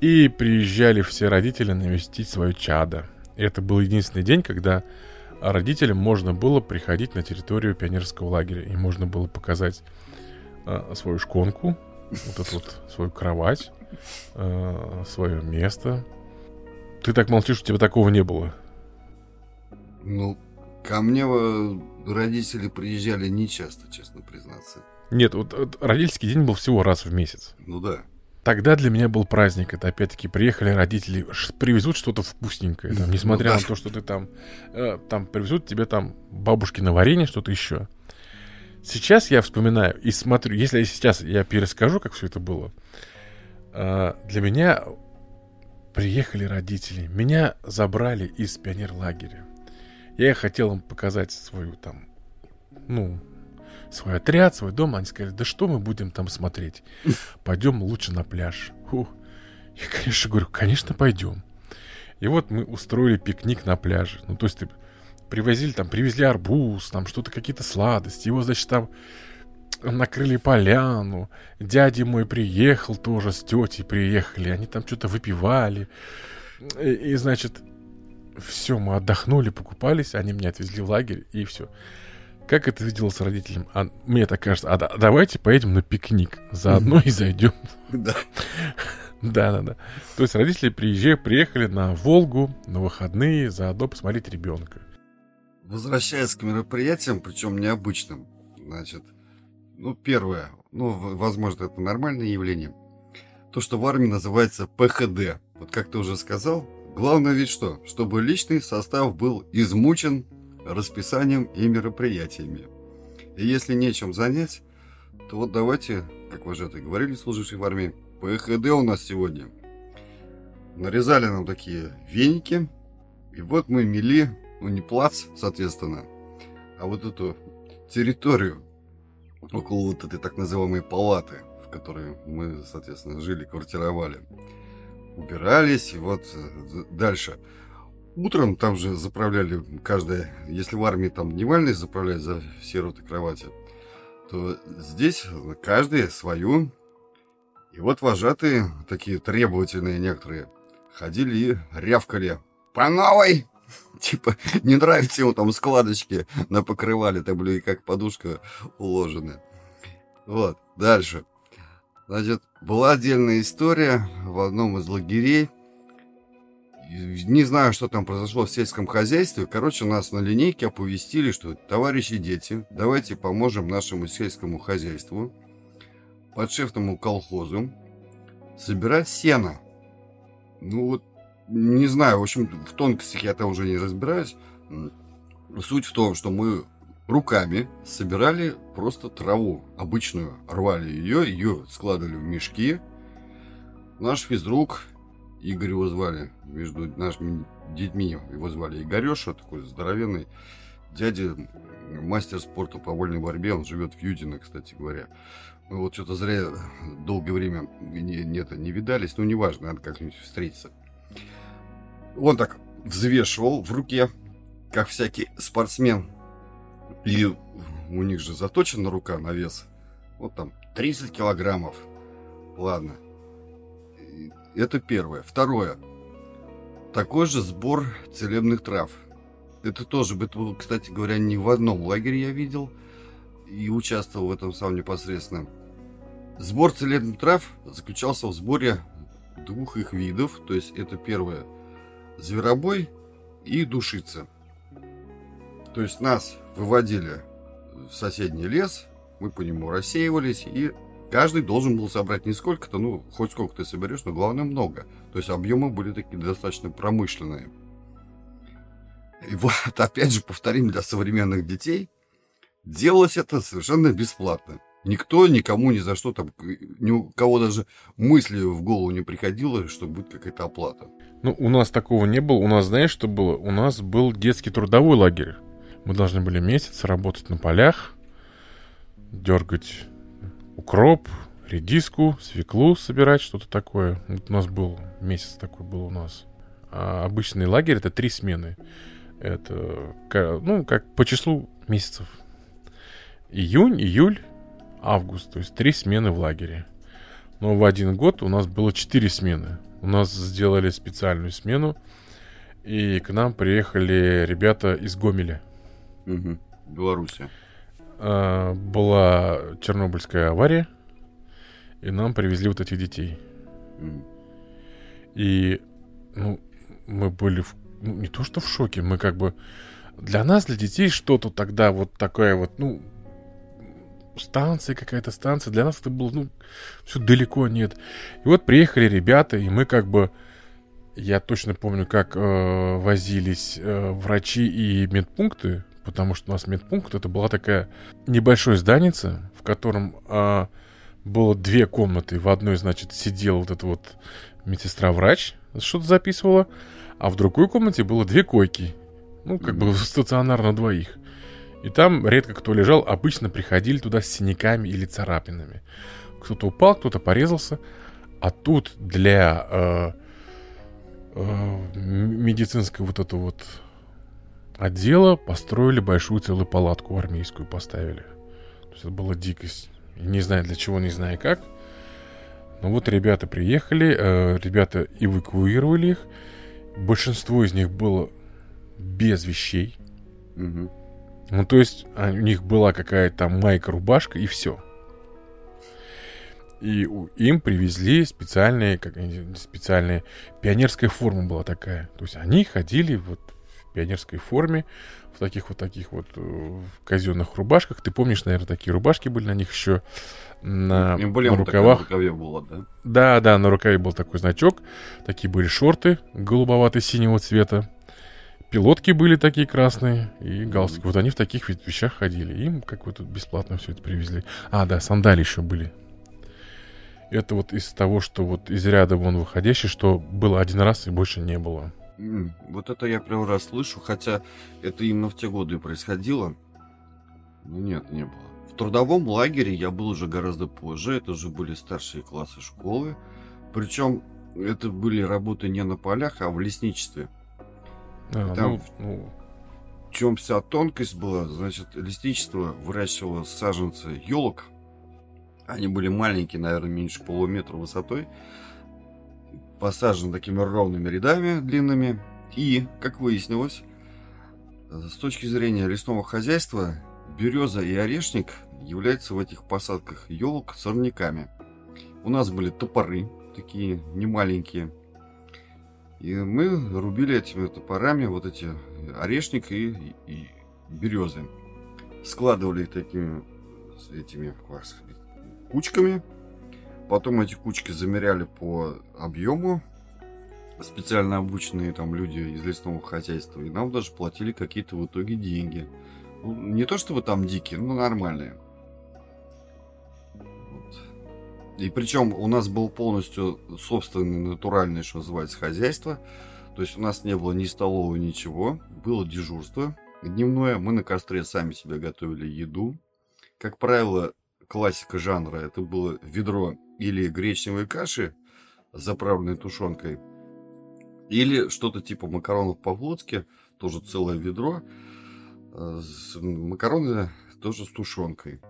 и приезжали все родители навестить свое чадо. И это был единственный день, когда родителям можно было приходить на территорию пионерского лагеря, и можно было показать э, свою шконку, вот эту вот свою кровать, э, свое место, ты так молчишь, у тебя такого не было. Ну, ко мне родители приезжали нечасто, честно признаться. Нет, вот, вот родительский день был всего раз в месяц. Ну да. Тогда для меня был праздник. Это опять-таки приехали родители, привезут что-то вкусненькое. Там, несмотря ну, да. на то, что ты там, э, там привезут тебе там бабушки на варенье, что-то еще. Сейчас я вспоминаю и смотрю, если я сейчас я перескажу, как все это было, э, для меня Приехали родители, меня забрали из пионерлагеря. Я хотел им показать свою там, ну, свой отряд, свой дом. Они сказали, да что мы будем там смотреть? Пойдем лучше на пляж. Фух. Я, конечно, говорю, конечно, пойдем. И вот мы устроили пикник на пляже. Ну, то есть привозили там, привезли арбуз, там что-то, какие-то сладости. Его, значит, там накрыли поляну. Дядя мой приехал тоже, с тетей приехали. Они там что-то выпивали. И, и, значит, все, мы отдохнули, покупались. Они меня отвезли в лагерь, и все. Как это виделось с родителем? А, мне так кажется, а да, давайте поедем на пикник. Заодно и зайдем. Да. Да, да, да. То есть родители приезжали, приехали на Волгу на выходные, заодно посмотреть ребенка. Возвращаясь к мероприятиям, причем необычным, значит, ну, первое, ну, возможно, это нормальное явление. То, что в армии называется ПХД. Вот как ты уже сказал, главное ведь что? Чтобы личный состав был измучен расписанием и мероприятиями. И если нечем занять, то вот давайте, как вы же это говорили, служившие в армии, ПХД у нас сегодня. Нарезали нам такие веники, и вот мы мели, ну не плац, соответственно, а вот эту территорию около вот этой так называемой палаты, в которой мы, соответственно, жили, квартировали. Убирались, вот э, дальше. Утром там же заправляли каждая, если в армии там дневальный заправляли за все роты кровати, то здесь каждый свою. И вот вожатые, такие требовательные некоторые, ходили и рявкали. По новой! Типа, не нравится ему там складочки на покрывале, там были как подушка уложены. Вот, дальше. Значит, была отдельная история в одном из лагерей. Не знаю, что там произошло в сельском хозяйстве. Короче, нас на линейке оповестили, что товарищи дети, давайте поможем нашему сельскому хозяйству, подшефному колхозу, собирать сено. Ну вот, не знаю, в общем, в тонкостях я там уже не разбираюсь. Суть в том, что мы руками собирали просто траву обычную, рвали ее, ее складывали в мешки. Наш физрук, Игорь его звали, между нашими детьми его звали Игореша, такой здоровенный дядя, мастер спорта по вольной борьбе, он живет в Юдино, кстати говоря. Мы вот что-то зря долгое время не, не, не видались, но неважно, надо как-нибудь встретиться. Он так взвешивал в руке, как всякий спортсмен, и у них же заточена рука на вес. Вот там 30 килограммов. Ладно. Это первое. Второе. Такой же сбор целебных трав. Это тоже, кстати говоря, не в одном лагере я видел и участвовал в этом сам непосредственно. Сбор целебных трав заключался в сборе двух их видов. То есть это первое зверобой и душица. То есть нас выводили в соседний лес, мы по нему рассеивались, и каждый должен был собрать не сколько-то, ну, хоть сколько ты соберешь, но главное много. То есть объемы были такие достаточно промышленные. И вот, опять же, повторим для современных детей, делалось это совершенно бесплатно. Никто никому ни за что там, ни у кого даже мысли в голову не приходило, что будет какая-то оплата. Ну, у нас такого не было. У нас, знаешь, что было? У нас был детский трудовой лагерь. Мы должны были месяц работать на полях, дергать укроп, редиску, свеклу собирать, что-то такое. Вот у нас был месяц такой был у нас. А обычный лагерь это три смены. Это, ну, как по числу месяцев. Июнь, июль, август. То есть три смены в лагере. Но в один год у нас было четыре смены. У нас сделали специальную смену. И к нам приехали ребята из Гомеля. Угу. Белоруссия. А, была Чернобыльская авария, и нам привезли вот этих детей. Угу. И, ну, мы были в, ну, не то что в шоке, мы как бы для нас, для детей, что-то тогда вот такое вот, ну, станция какая-то станция, для нас это было, ну, все далеко нет. И вот приехали ребята, и мы как бы, я точно помню, как э, возились э, врачи и медпункты, потому что у нас медпункт это была такая небольшое зданица, в котором а, было две комнаты. В одной, значит, сидела вот эта вот медсестра-врач, что-то записывала, а в другой комнате было две койки. Ну, как бы стационар на двоих. И там редко кто лежал, обычно приходили туда с синяками или царапинами. Кто-то упал, кто-то порезался. А тут для э, э, медицинской вот эту вот отдела построили большую целую палатку армейскую поставили. То есть это была дикость. И не знаю для чего, не знаю как. Но вот ребята приехали, э, ребята эвакуировали их. Большинство из них было без вещей. Угу. Ну, то есть а, у них была какая-то майка, рубашка и все. И им привезли специальные, как специальная пионерская форма была такая. То есть они ходили вот пионерской форме, в таких вот таких вот э, казенных рубашках. Ты помнишь, наверное, такие рубашки были на них еще на, на рукавах. На рукаве было, да? Да, да, на рукаве был такой значок. Такие были шорты голубовато-синего цвета. Пилотки были такие красные и галстуки. Вот они в таких вещах ходили. Им как тут бесплатно все это привезли. А, да, сандали еще были. Это вот из того, что вот из ряда вон выходящий, что было один раз и больше не было. Вот это я первый раз слышу, хотя это именно в те годы происходило. Но нет, не было. В трудовом лагере я был уже гораздо позже, это уже были старшие классы школы. Причем это были работы не на полях, а в лесничестве. А, Там ну, ну, В чем вся тонкость была, значит, лесничество выращивало саженцы елок. Они были маленькие, наверное, меньше полуметра высотой. Посажены такими ровными рядами длинными. И, как выяснилось, с точки зрения лесного хозяйства, береза и орешник являются в этих посадках елок сорняками. У нас были топоры, такие немаленькие. И мы рубили этими топорами вот эти орешник и, и березы. Складывали такими этими кучками. Потом эти кучки замеряли по объему. Специально обученные там люди из лесного хозяйства. И нам даже платили какие-то в итоге деньги. Ну, не то чтобы там дикие, но нормальные. Вот. И причем у нас был полностью собственный натуральный, что называется, хозяйство. То есть у нас не было ни столового, ничего. Было дежурство дневное. Мы на костре сами себе готовили еду. Как правило, классика жанра это было ведро или гречневой каши, заправленной тушенкой, или что-то типа макаронов по-флотски, тоже целое ведро. Э, Макароны тоже с тушенкой.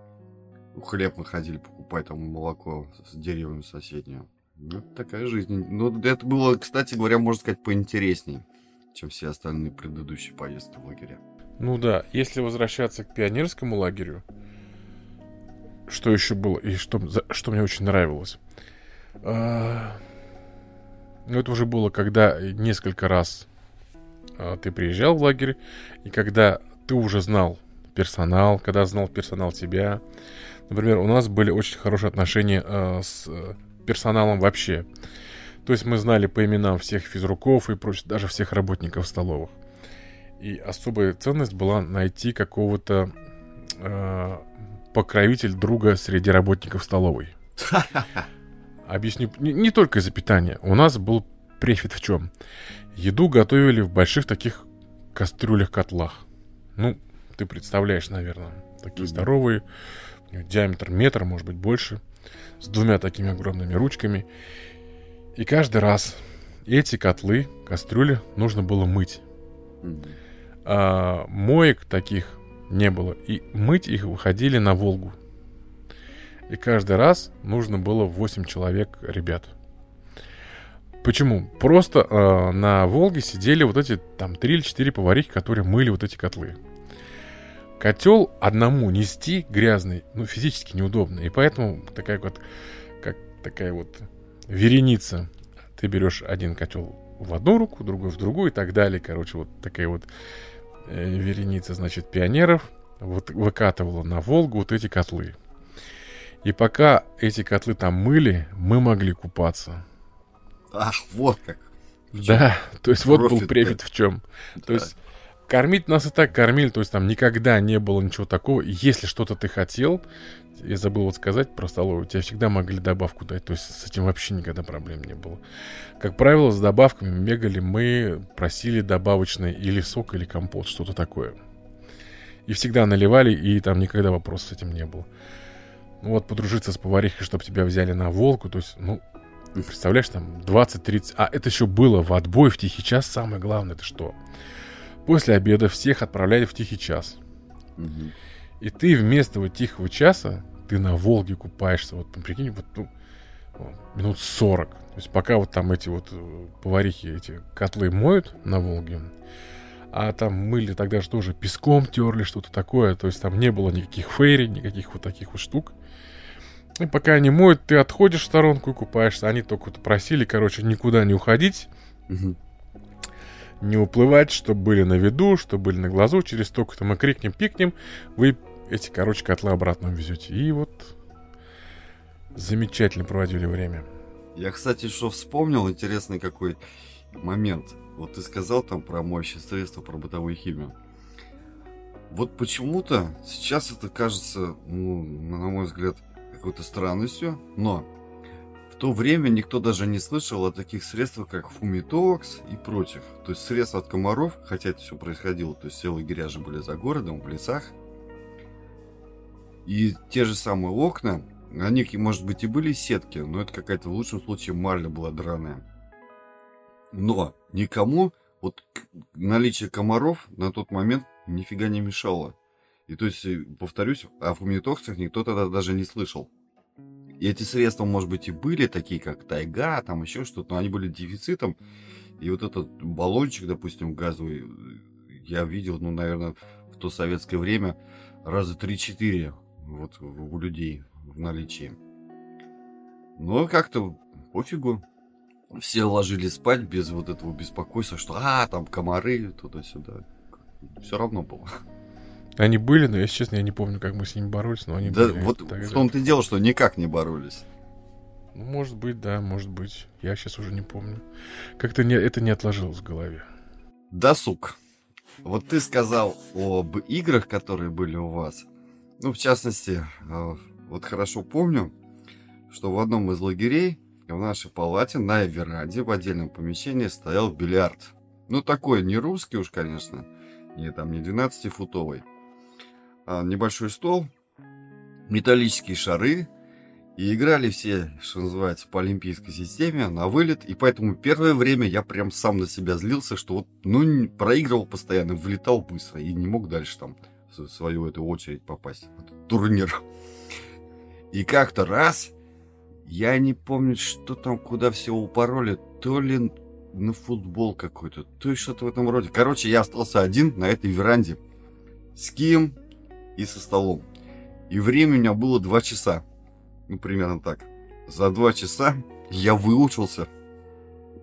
Ну, Хлеб мы ходили покупать, там молоко с деревьями соседнее. Ну, такая жизнь. Ну, это было, кстати говоря, можно сказать, поинтересней, чем все остальные предыдущие поездки в лагере. ну да, если возвращаться к пионерскому лагерю, что еще было и что, что мне очень нравилось. А, Ну, это уже было, когда несколько раз а, ты приезжал в лагерь, и когда ты уже знал персонал, когда знал персонал тебя. Например, у нас были очень хорошие отношения а, с э, персоналом вообще. То есть мы знали по именам всех физруков и прочее, даже всех работников столовых. И особая ценность была найти какого-то э, покровитель друга среди работников столовой. Объясню, не, не только из-за питания. У нас был префит в чем? Еду готовили в больших таких кастрюлях-котлах. Ну, ты представляешь, наверное, такие здоровые, диаметр метр, может быть, больше, с двумя такими огромными ручками. И каждый раз эти котлы, кастрюли нужно было мыть. А моек таких не было. И мыть их выходили на Волгу. И каждый раз нужно было 8 человек ребят. Почему? Просто э, на Волге сидели вот эти там 3 или 4 поварихи, которые мыли вот эти котлы. Котел одному нести грязный, ну, физически неудобно. И поэтому такая вот, как такая вот вереница. Ты берешь один котел в одну руку, другой в другую и так далее. Короче, вот такая вот вереница, значит, пионеров вот выкатывала на Волгу вот эти котлы. И пока эти котлы там мыли, мы могли купаться. Ах, вот как. Да, то есть вот был Профит, префит в чем. То Да. есть кормить нас и так кормили, то есть там никогда не было ничего такого. Если что-то ты хотел, я забыл вот сказать про столовую, тебе всегда могли добавку дать, то есть с этим вообще никогда проблем не было. Как правило, с добавками бегали мы, просили добавочный или сок, или компот, что-то такое. И всегда наливали, и там никогда вопросов с этим не было. Ну вот подружиться с поварихой, чтобы тебя взяли на волку, то есть, ну, представляешь, там 20-30... А это еще было в отбой, в тихий час. Самое главное, это что? После обеда всех отправляли в тихий час. Мгм. И ты вместо вот тихого часа, ты на Волге купаешься. Вот, прикинь, вот ну, минут 40. То есть пока вот там эти вот э, поварихи эти котлы моют на Волге, а там мыли тогда же тоже песком терли, что-то такое. То есть там не было никаких фейри, никаких вот таких вот штук. И пока они моют, ты отходишь в сторонку и купаешься. Они только вот просили, короче, никуда не уходить, Мгм. Не уплывать, чтобы были на виду, чтобы были на глазу. Через столько-то мы крикнем, пикнем, вы эти, короче, котлы обратно везете. И вот замечательно проводили время. Я, кстати, что вспомнил, интересный какой момент. Вот ты сказал там про моющие средства, про бытовую химию. Вот почему-то сейчас это кажется, ну, на мой взгляд, какой-то странностью, но то время никто даже не слышал о таких средствах, как фумитокс и прочих. То есть средства от комаров, хотя это все происходило, то есть все лагеря же были за городом, в лесах. И те же самые окна, они, может быть, и были сетки, но это какая-то в лучшем случае марля была драная. Но никому вот наличие комаров на тот момент нифига не мешало. И то есть, повторюсь, о фумитоксах никто тогда даже не слышал. И эти средства, может быть, и были такие, как тайга, там еще что-то, но они были дефицитом. И вот этот баллончик, допустим, газовый, я видел, ну, наверное, в то советское время раза 3-4 вот у людей в наличии. Но как-то пофигу. Все ложились спать без вот этого беспокойства, что а, там комары туда-сюда. Все равно было. Они были, но, если честно, я не помню, как мы с ними боролись, но они да, были. вот в том-то и дело, что никак не боролись. Ну, может быть, да, может быть. Я сейчас уже не помню. Как-то не, это не отложилось в голове. Досуг. Вот ты сказал об играх, которые были у вас. Ну, в частности, э, вот хорошо помню, что в одном из лагерей в нашей палате на веранде в отдельном помещении стоял бильярд. Ну, такой не русский уж, конечно, не там не 12-футовый. А небольшой стол, металлические шары, и играли все, что называется, по олимпийской системе, на вылет. И поэтому первое время я прям сам на себя злился, что вот, ну, проигрывал постоянно, влетал быстро и не мог дальше там в свою эту очередь попасть. В этот турнир. И как-то раз, я не помню, что там, куда все упороли, то ли на футбол какой-то, то есть что-то в этом роде. Короче, я остался один на этой веранде с кем и со столом. И время у меня было два часа. Ну, примерно так. За два часа я выучился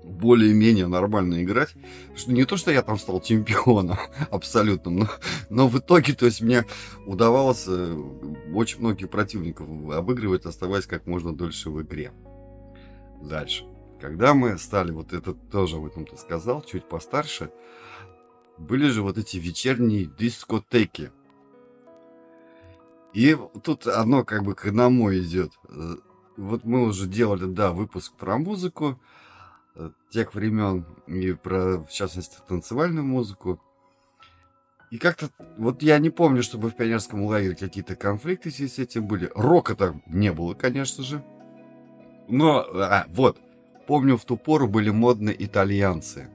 более-менее нормально играть. Что не то, что я там стал чемпионом абсолютно, но, но в итоге, то есть мне удавалось э, очень многих противников обыгрывать, оставаясь как можно дольше в игре. Дальше. Когда мы стали, вот это тоже об этом ты сказал, чуть постарше, были же вот эти вечерние дискотеки. И тут одно как бы к одному идет. Вот мы уже делали, да, выпуск про музыку э, тех времен и про, в частности, танцевальную музыку. И как-то, вот я не помню, чтобы в пионерском лагере какие-то конфликты с этим были. Рока-то не было, конечно же. Но, а, вот, помню, в ту пору были модны итальянцы.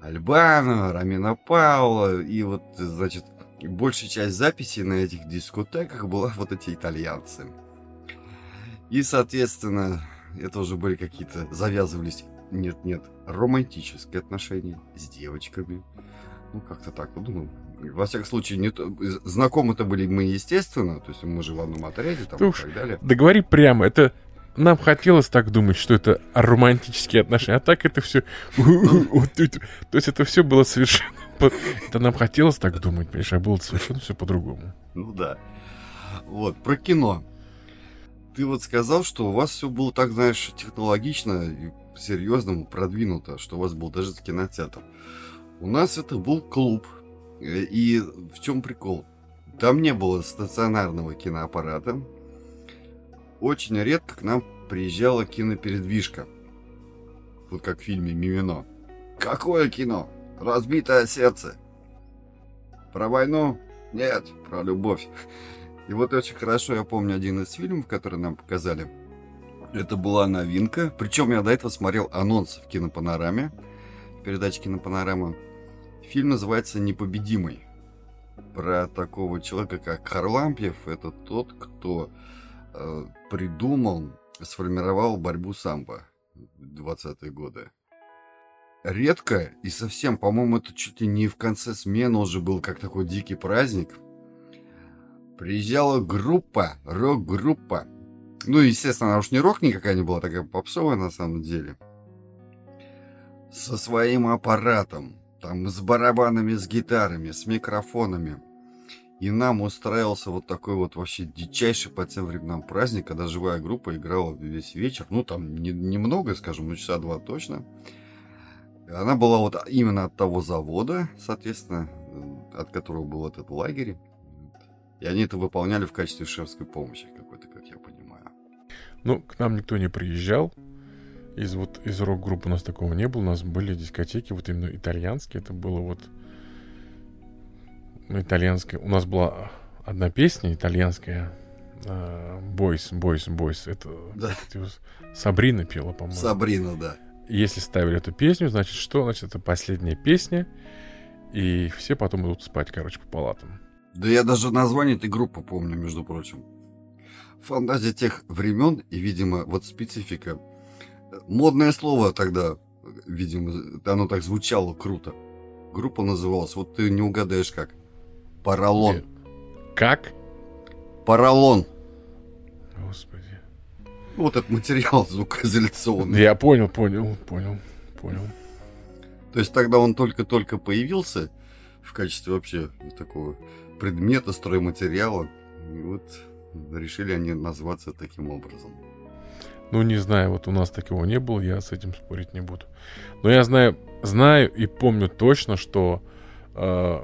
Альбано, Рамина Паула, и вот, значит, большая часть записей на этих дискотеках была вот эти итальянцы. И, соответственно, это уже были какие-то, завязывались, нет-нет, романтические отношения с девочками. Ну, как-то так, вот, ну, во всяком случае, не то, знакомы-то были мы, естественно, то есть мы же в одном отряде там Ты и так далее. Да говори прямо, это нам хотелось так думать, что это романтические отношения, а так это все... То есть это все было совершенно... Это нам хотелось так думать, понимаешь, а было совершенно все по-другому. Ну да. Вот, про кино. Ты вот сказал, что у вас все было так, знаешь, технологично и серьезно продвинуто, что у вас был даже кинотеатр. У нас это был клуб. И в чем прикол? Там не было стационарного киноаппарата, очень редко к нам приезжала кинопередвижка. Вот как в фильме «Мимино». Какое кино? Разбитое сердце. Про войну? Нет, про любовь. И вот очень хорошо я помню один из фильмов, который нам показали. Это была новинка. Причем я до этого смотрел анонс в кинопанораме. В передаче кинопанорама. Фильм называется «Непобедимый». Про такого человека, как Харлампьев. Это тот, кто Э, придумал, сформировал борьбу самбо в 20-е годы. Редко и совсем, по-моему, это чуть ли не в конце смены уже был как такой дикий праздник. Приезжала группа, рок-группа. Ну, естественно, она уж не рок никакая не была, такая попсовая на самом деле. Со своим аппаратом, там, с барабанами, с гитарами, с микрофонами – и нам устраивался вот такой вот вообще дичайший по тем временам праздник, когда живая группа играла весь вечер. Ну, там не, немного, скажем, ну, часа два точно. Она была вот именно от того завода, соответственно, от которого был этот лагерь. И они это выполняли в качестве шефской помощи какой-то, как я понимаю. Ну, к нам никто не приезжал. Из вот из рок-группы у нас такого не было. У нас были дискотеки, вот именно итальянские. Это было вот итальянская. У нас была одна песня итальянская. Бойс, Бойс, Бойс. Это да. Сабрина пела, по-моему. Сабрина, да. Если ставили эту песню, значит что? Значит, это последняя песня, и все потом идут спать, короче, по палатам. Да я даже название этой группы помню, между прочим. Фантазия тех времен и, видимо, вот специфика. Модное слово тогда, видимо, оно так звучало круто. Группа называлась, вот ты не угадаешь как. Паралон. Как? Паралон. Господи. Вот этот материал звукоизоляционный. Я понял, понял, понял, понял. То есть тогда он только-только появился в качестве вообще такого предмета, стройматериала. И вот решили они назваться таким образом. Ну, не знаю, вот у нас такого не было, я с этим спорить не буду. Но я знаю, знаю и помню точно, что э,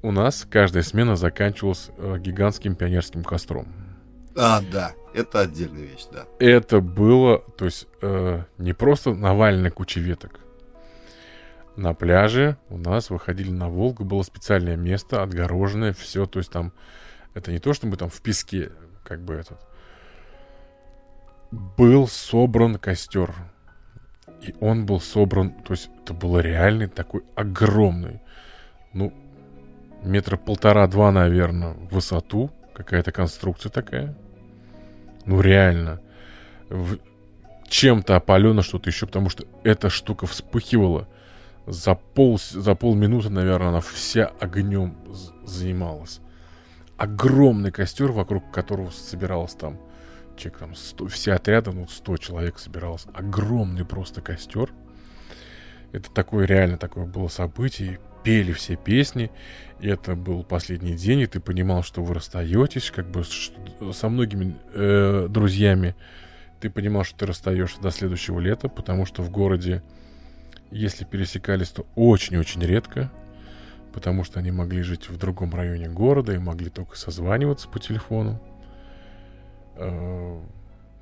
у нас каждая смена заканчивалась э, гигантским пионерским костром. А, да, это отдельная вещь, да. Это было, то есть, э, не просто навальная куча веток. На пляже у нас выходили на Волгу, было специальное место, отгороженное, все, то есть там, это не то, что мы там в песке, как бы этот, был собран костер. И он был собран, то есть это был реальный такой огромный, ну, метра полтора-два, наверное, в высоту, какая-то конструкция такая. Ну, реально. В... Чем-то опалено что-то еще, потому что эта штука вспыхивала. За, пол, за полминуты, наверное, она вся огнем занималась. Огромный костер, вокруг которого собиралось там человек там 100, все отряды, ну, 100 человек собиралось. Огромный просто костер. Это такое, реально такое было событие. Пели все песни. И это был последний день, и ты понимал, что вы расстаетесь, как бы со многими э, друзьями. Ты понимал, что ты расстаешься до следующего лета, потому что в городе, если пересекались, то очень-очень редко, потому что они могли жить в другом районе города и могли только созваниваться по телефону. Э,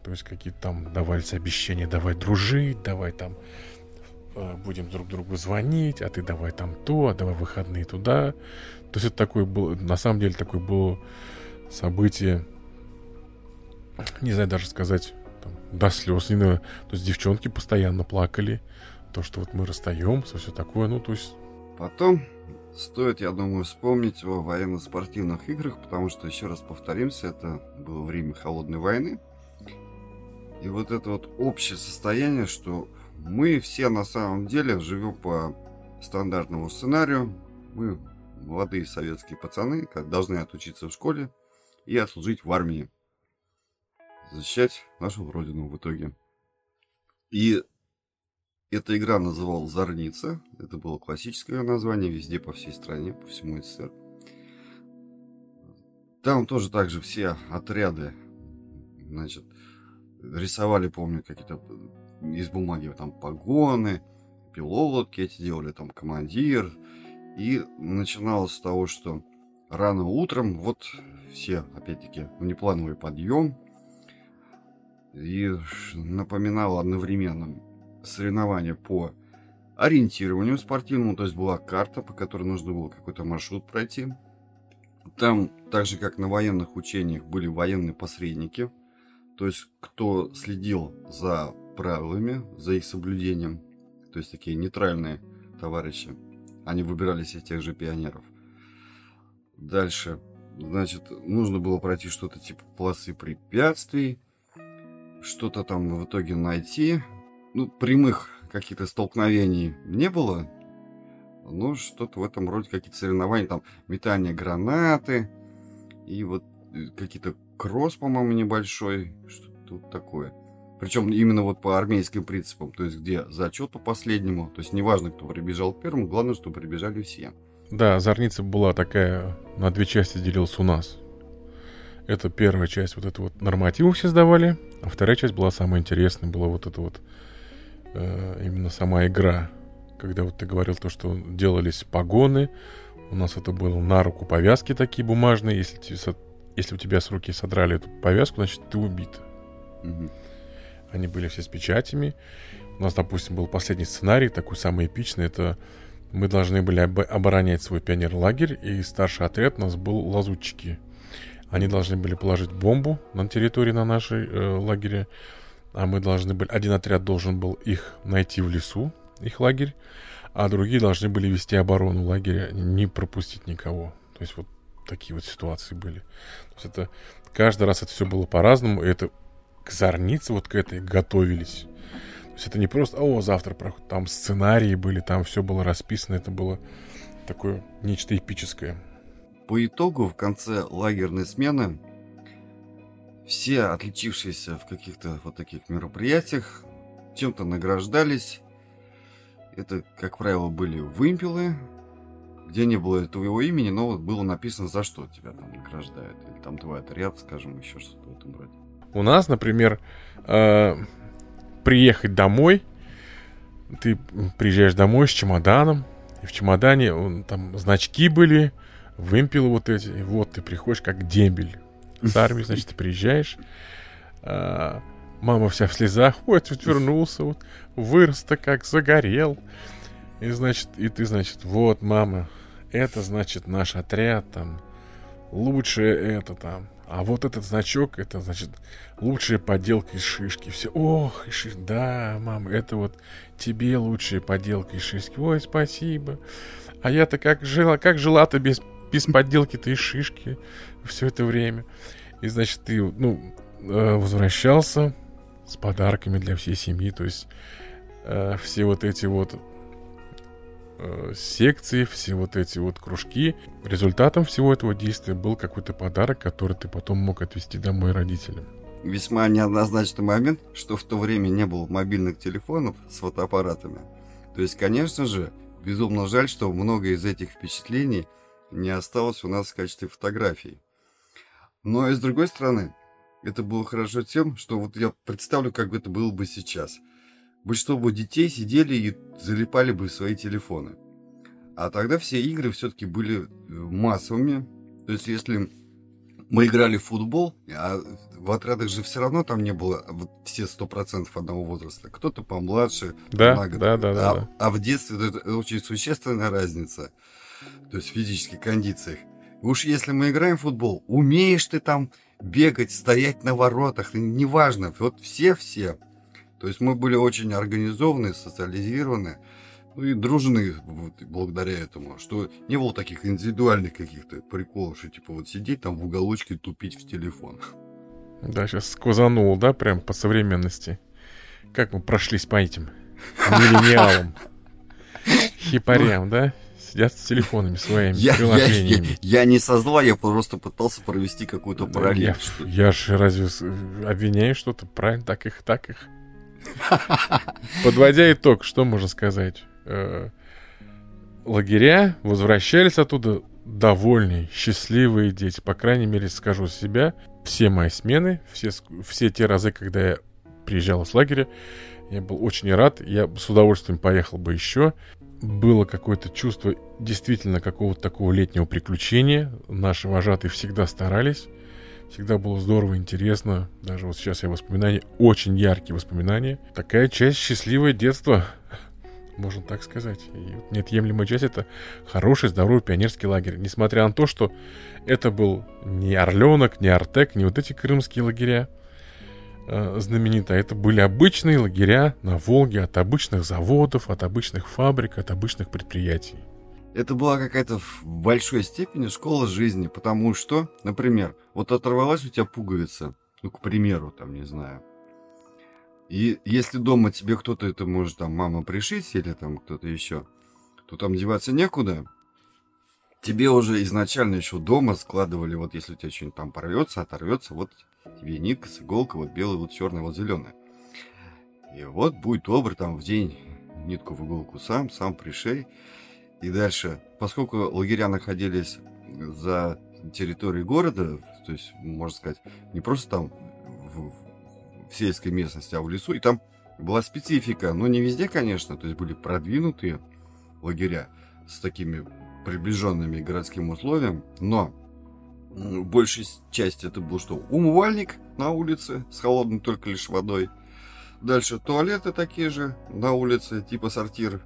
то есть какие-то там давались обещания, давай дружить, давай там будем друг другу звонить, а ты давай там то, а давай выходные туда. То есть это такое было, на самом деле такое было событие, не знаю даже сказать, там, до слез. Не, то есть девчонки постоянно плакали, то, что вот мы расстаемся, все такое, ну то есть... Потом Стоит, я думаю, вспомнить о военно-спортивных играх, потому что, еще раз повторимся, это было время холодной войны. И вот это вот общее состояние, что мы все на самом деле живем по стандартному сценарию. Мы молодые советские пацаны, как должны отучиться в школе и отслужить в армии. Защищать нашу родину в итоге. И эта игра называлась «Зорница». Это было классическое название везде по всей стране, по всему СССР. Там тоже также все отряды, значит, рисовали, помню, какие-то из бумаги там погоны, пилотки эти делали, там командир. И начиналось с того, что рано утром, вот все, опять-таки, внеплановый подъем. И напоминало одновременно соревнования по ориентированию спортивному, то есть была карта, по которой нужно было какой-то маршрут пройти. Там, так же как на военных учениях, были военные посредники, то есть кто следил за правилами, за их соблюдением, то есть такие нейтральные товарищи. Они выбирались из тех же пионеров. Дальше, значит, нужно было пройти что-то типа полосы препятствий, что-то там в итоге найти, ну, прямых каких-то столкновений не было. Ну, что-то в этом роде, какие-то соревнования, там, метание гранаты и вот э, какие-то кросс, по-моему, небольшой, что-то вот такое. Причем именно вот по армейским принципам, то есть где зачет по последнему, то есть неважно, кто прибежал первым, главное, что прибежали все. Да, зорница была такая, на две части делилась у нас. Это первая часть, вот это вот нормативы все сдавали, а вторая часть была самая интересная, была вот это вот э, именно сама игра. Когда вот ты говорил то, что делались погоны, у нас это было на руку повязки такие бумажные. Если, если у тебя с руки содрали эту повязку, значит ты убит. Угу. Они были все с печатями. У нас, допустим, был последний сценарий, такой самый эпичный. Это мы должны были об- оборонять свой пионер-лагерь, и старший отряд у нас был лазутчики. Они должны были положить бомбу на территории на нашей э, лагере, а мы должны были, один отряд должен был их найти в лесу, их лагерь, а другие должны были вести оборону лагеря, не пропустить никого. То есть вот такие вот ситуации были. То есть это каждый раз это все было по-разному, и это к зорнице вот к этой готовились. То есть это не просто, о, завтра проход, там сценарии были, там все было расписано, это было такое нечто эпическое. По итогу, в конце лагерной смены, все отличившиеся в каких-то вот таких мероприятиях чем-то награждались. Это, как правило, были вымпелы, где не было твоего имени, но вот было написано, за что тебя там награждают. Или там твой отряд, скажем, еще что-то в этом роде. У нас, например, э, приехать домой, ты приезжаешь домой с чемоданом, и в чемодане он, там значки были, вымпелы вот эти, и вот ты приходишь как дембель. С армии, значит, ты приезжаешь, а, мама вся в слезах, вот, вот вернулся, вот, вырос-то как загорел. И, значит, и ты, значит, вот, мама, это, значит, наш отряд, там, лучшее это, там, а вот этот значок, это, значит, лучшая поделка из шишки. Все, ох, из да, мама, это вот тебе лучшая поделка из шишки. Ой, спасибо. А я-то как жила, как жила-то без, без подделки-то из шишки все это время. И, значит, ты, ну, э, возвращался с подарками для всей семьи, то есть э, все вот эти вот э, секции, все вот эти вот кружки. Результатом всего этого действия был какой-то подарок, который ты потом мог отвезти домой родителям. Весьма неоднозначный момент, что в то время не было мобильных телефонов с фотоаппаратами. То есть, конечно же, безумно жаль, что много из этих впечатлений не осталось у нас в качестве фотографий. Но и с другой стороны, это было хорошо тем, что вот я представлю, как это было бы сейчас – большинство бы детей сидели и залипали бы в свои телефоны. А тогда все игры все-таки были э, массовыми. То есть, если мы играли в футбол, а в отрядах же все равно там не было вот все сто процентов одного возраста. Кто-то помладше, да, на год. Да, да, да, а, да. а в детстве это очень существенная разница. То есть в физических кондициях. уж если мы играем в футбол, умеешь ты там бегать, стоять на воротах, неважно, вот все-все то есть мы были очень организованы, социализированы, ну и дружны вот, благодаря этому, что не было таких индивидуальных каких-то приколов, что типа вот сидеть там в уголочке тупить в телефон. Да, сейчас сквозанул, да, прям по современности. Как мы прошлись по этим миллениалам, хипарям, да? Сидят с телефонами своими, я, приложениями. Я, я, я не создал, я просто пытался провести какую-то параллель. Я, я же разве обвиняю что-то? Правильно, так их, так их. Подводя итог, что можно сказать? Э, лагеря возвращались оттуда довольные, счастливые дети. По крайней мере, скажу себя, все мои смены, все, все те разы, когда я приезжал с лагеря, я был очень рад. Я с удовольствием поехал бы еще. Было какое-то чувство действительно какого-то такого летнего приключения. Наши вожатые всегда старались. Всегда было здорово, интересно. Даже вот сейчас я воспоминания, очень яркие воспоминания. Такая часть счастливое детство, можно так сказать. И неотъемлемая часть это хороший, здоровый пионерский лагерь. Несмотря на то, что это был не Орленок, не Артек, не вот эти крымские лагеря э, знаменитые. Это были обычные лагеря на Волге от обычных заводов, от обычных фабрик, от обычных предприятий. Это была какая-то в большой степени школа жизни, потому что, например, вот оторвалась у тебя пуговица, ну, к примеру, там, не знаю, и если дома тебе кто-то это может, там, мама пришить или там кто-то еще, то там деваться некуда. Тебе уже изначально еще дома складывали, вот если у тебя что-нибудь там порвется, оторвется, вот тебе нитка с иголкой, вот белая, вот черная, вот зеленая. И вот будь добр, там в день нитку в иголку сам, сам пришей. И дальше, поскольку лагеря находились за территорией города, то есть, можно сказать, не просто там в, в сельской местности, а в лесу, и там была специфика, но не везде, конечно, то есть были продвинутые лагеря с такими приближенными городским условиям, но в большей части это был что? Умывальник на улице с холодной только лишь водой. Дальше туалеты такие же на улице, типа сортир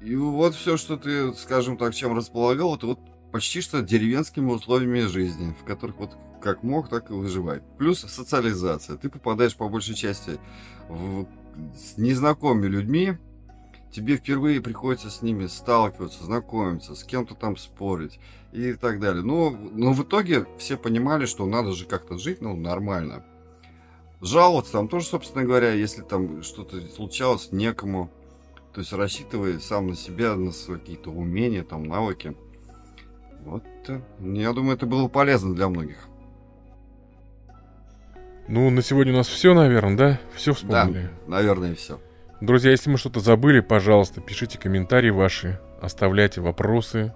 и вот все, что ты, скажем так, чем располагал, это вот почти что деревенскими условиями жизни, в которых вот как мог, так и выживай. Плюс социализация. Ты попадаешь по большей части в, с незнакомыми людьми, тебе впервые приходится с ними сталкиваться, знакомиться, с кем-то там спорить и так далее. Но, но в итоге все понимали, что надо же как-то жить, ну, нормально. Жаловаться там тоже, собственно говоря, если там что-то случалось, некому. То есть рассчитывай сам на себя, на свои какие-то умения, там, навыки. Вот, я думаю, это было полезно для многих. Ну, на сегодня у нас все, наверное, да? Все вспомнили? Да, наверное, все. Друзья, если мы что-то забыли, пожалуйста, пишите комментарии ваши, оставляйте вопросы.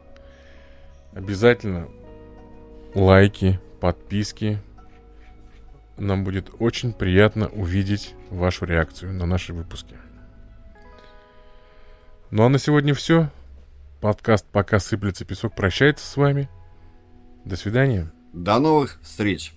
Обязательно лайки, подписки. Нам будет очень приятно увидеть вашу реакцию на наши выпуски. Ну а на сегодня все. Подкаст «Пока сыплется песок» прощается с вами. До свидания. До новых встреч.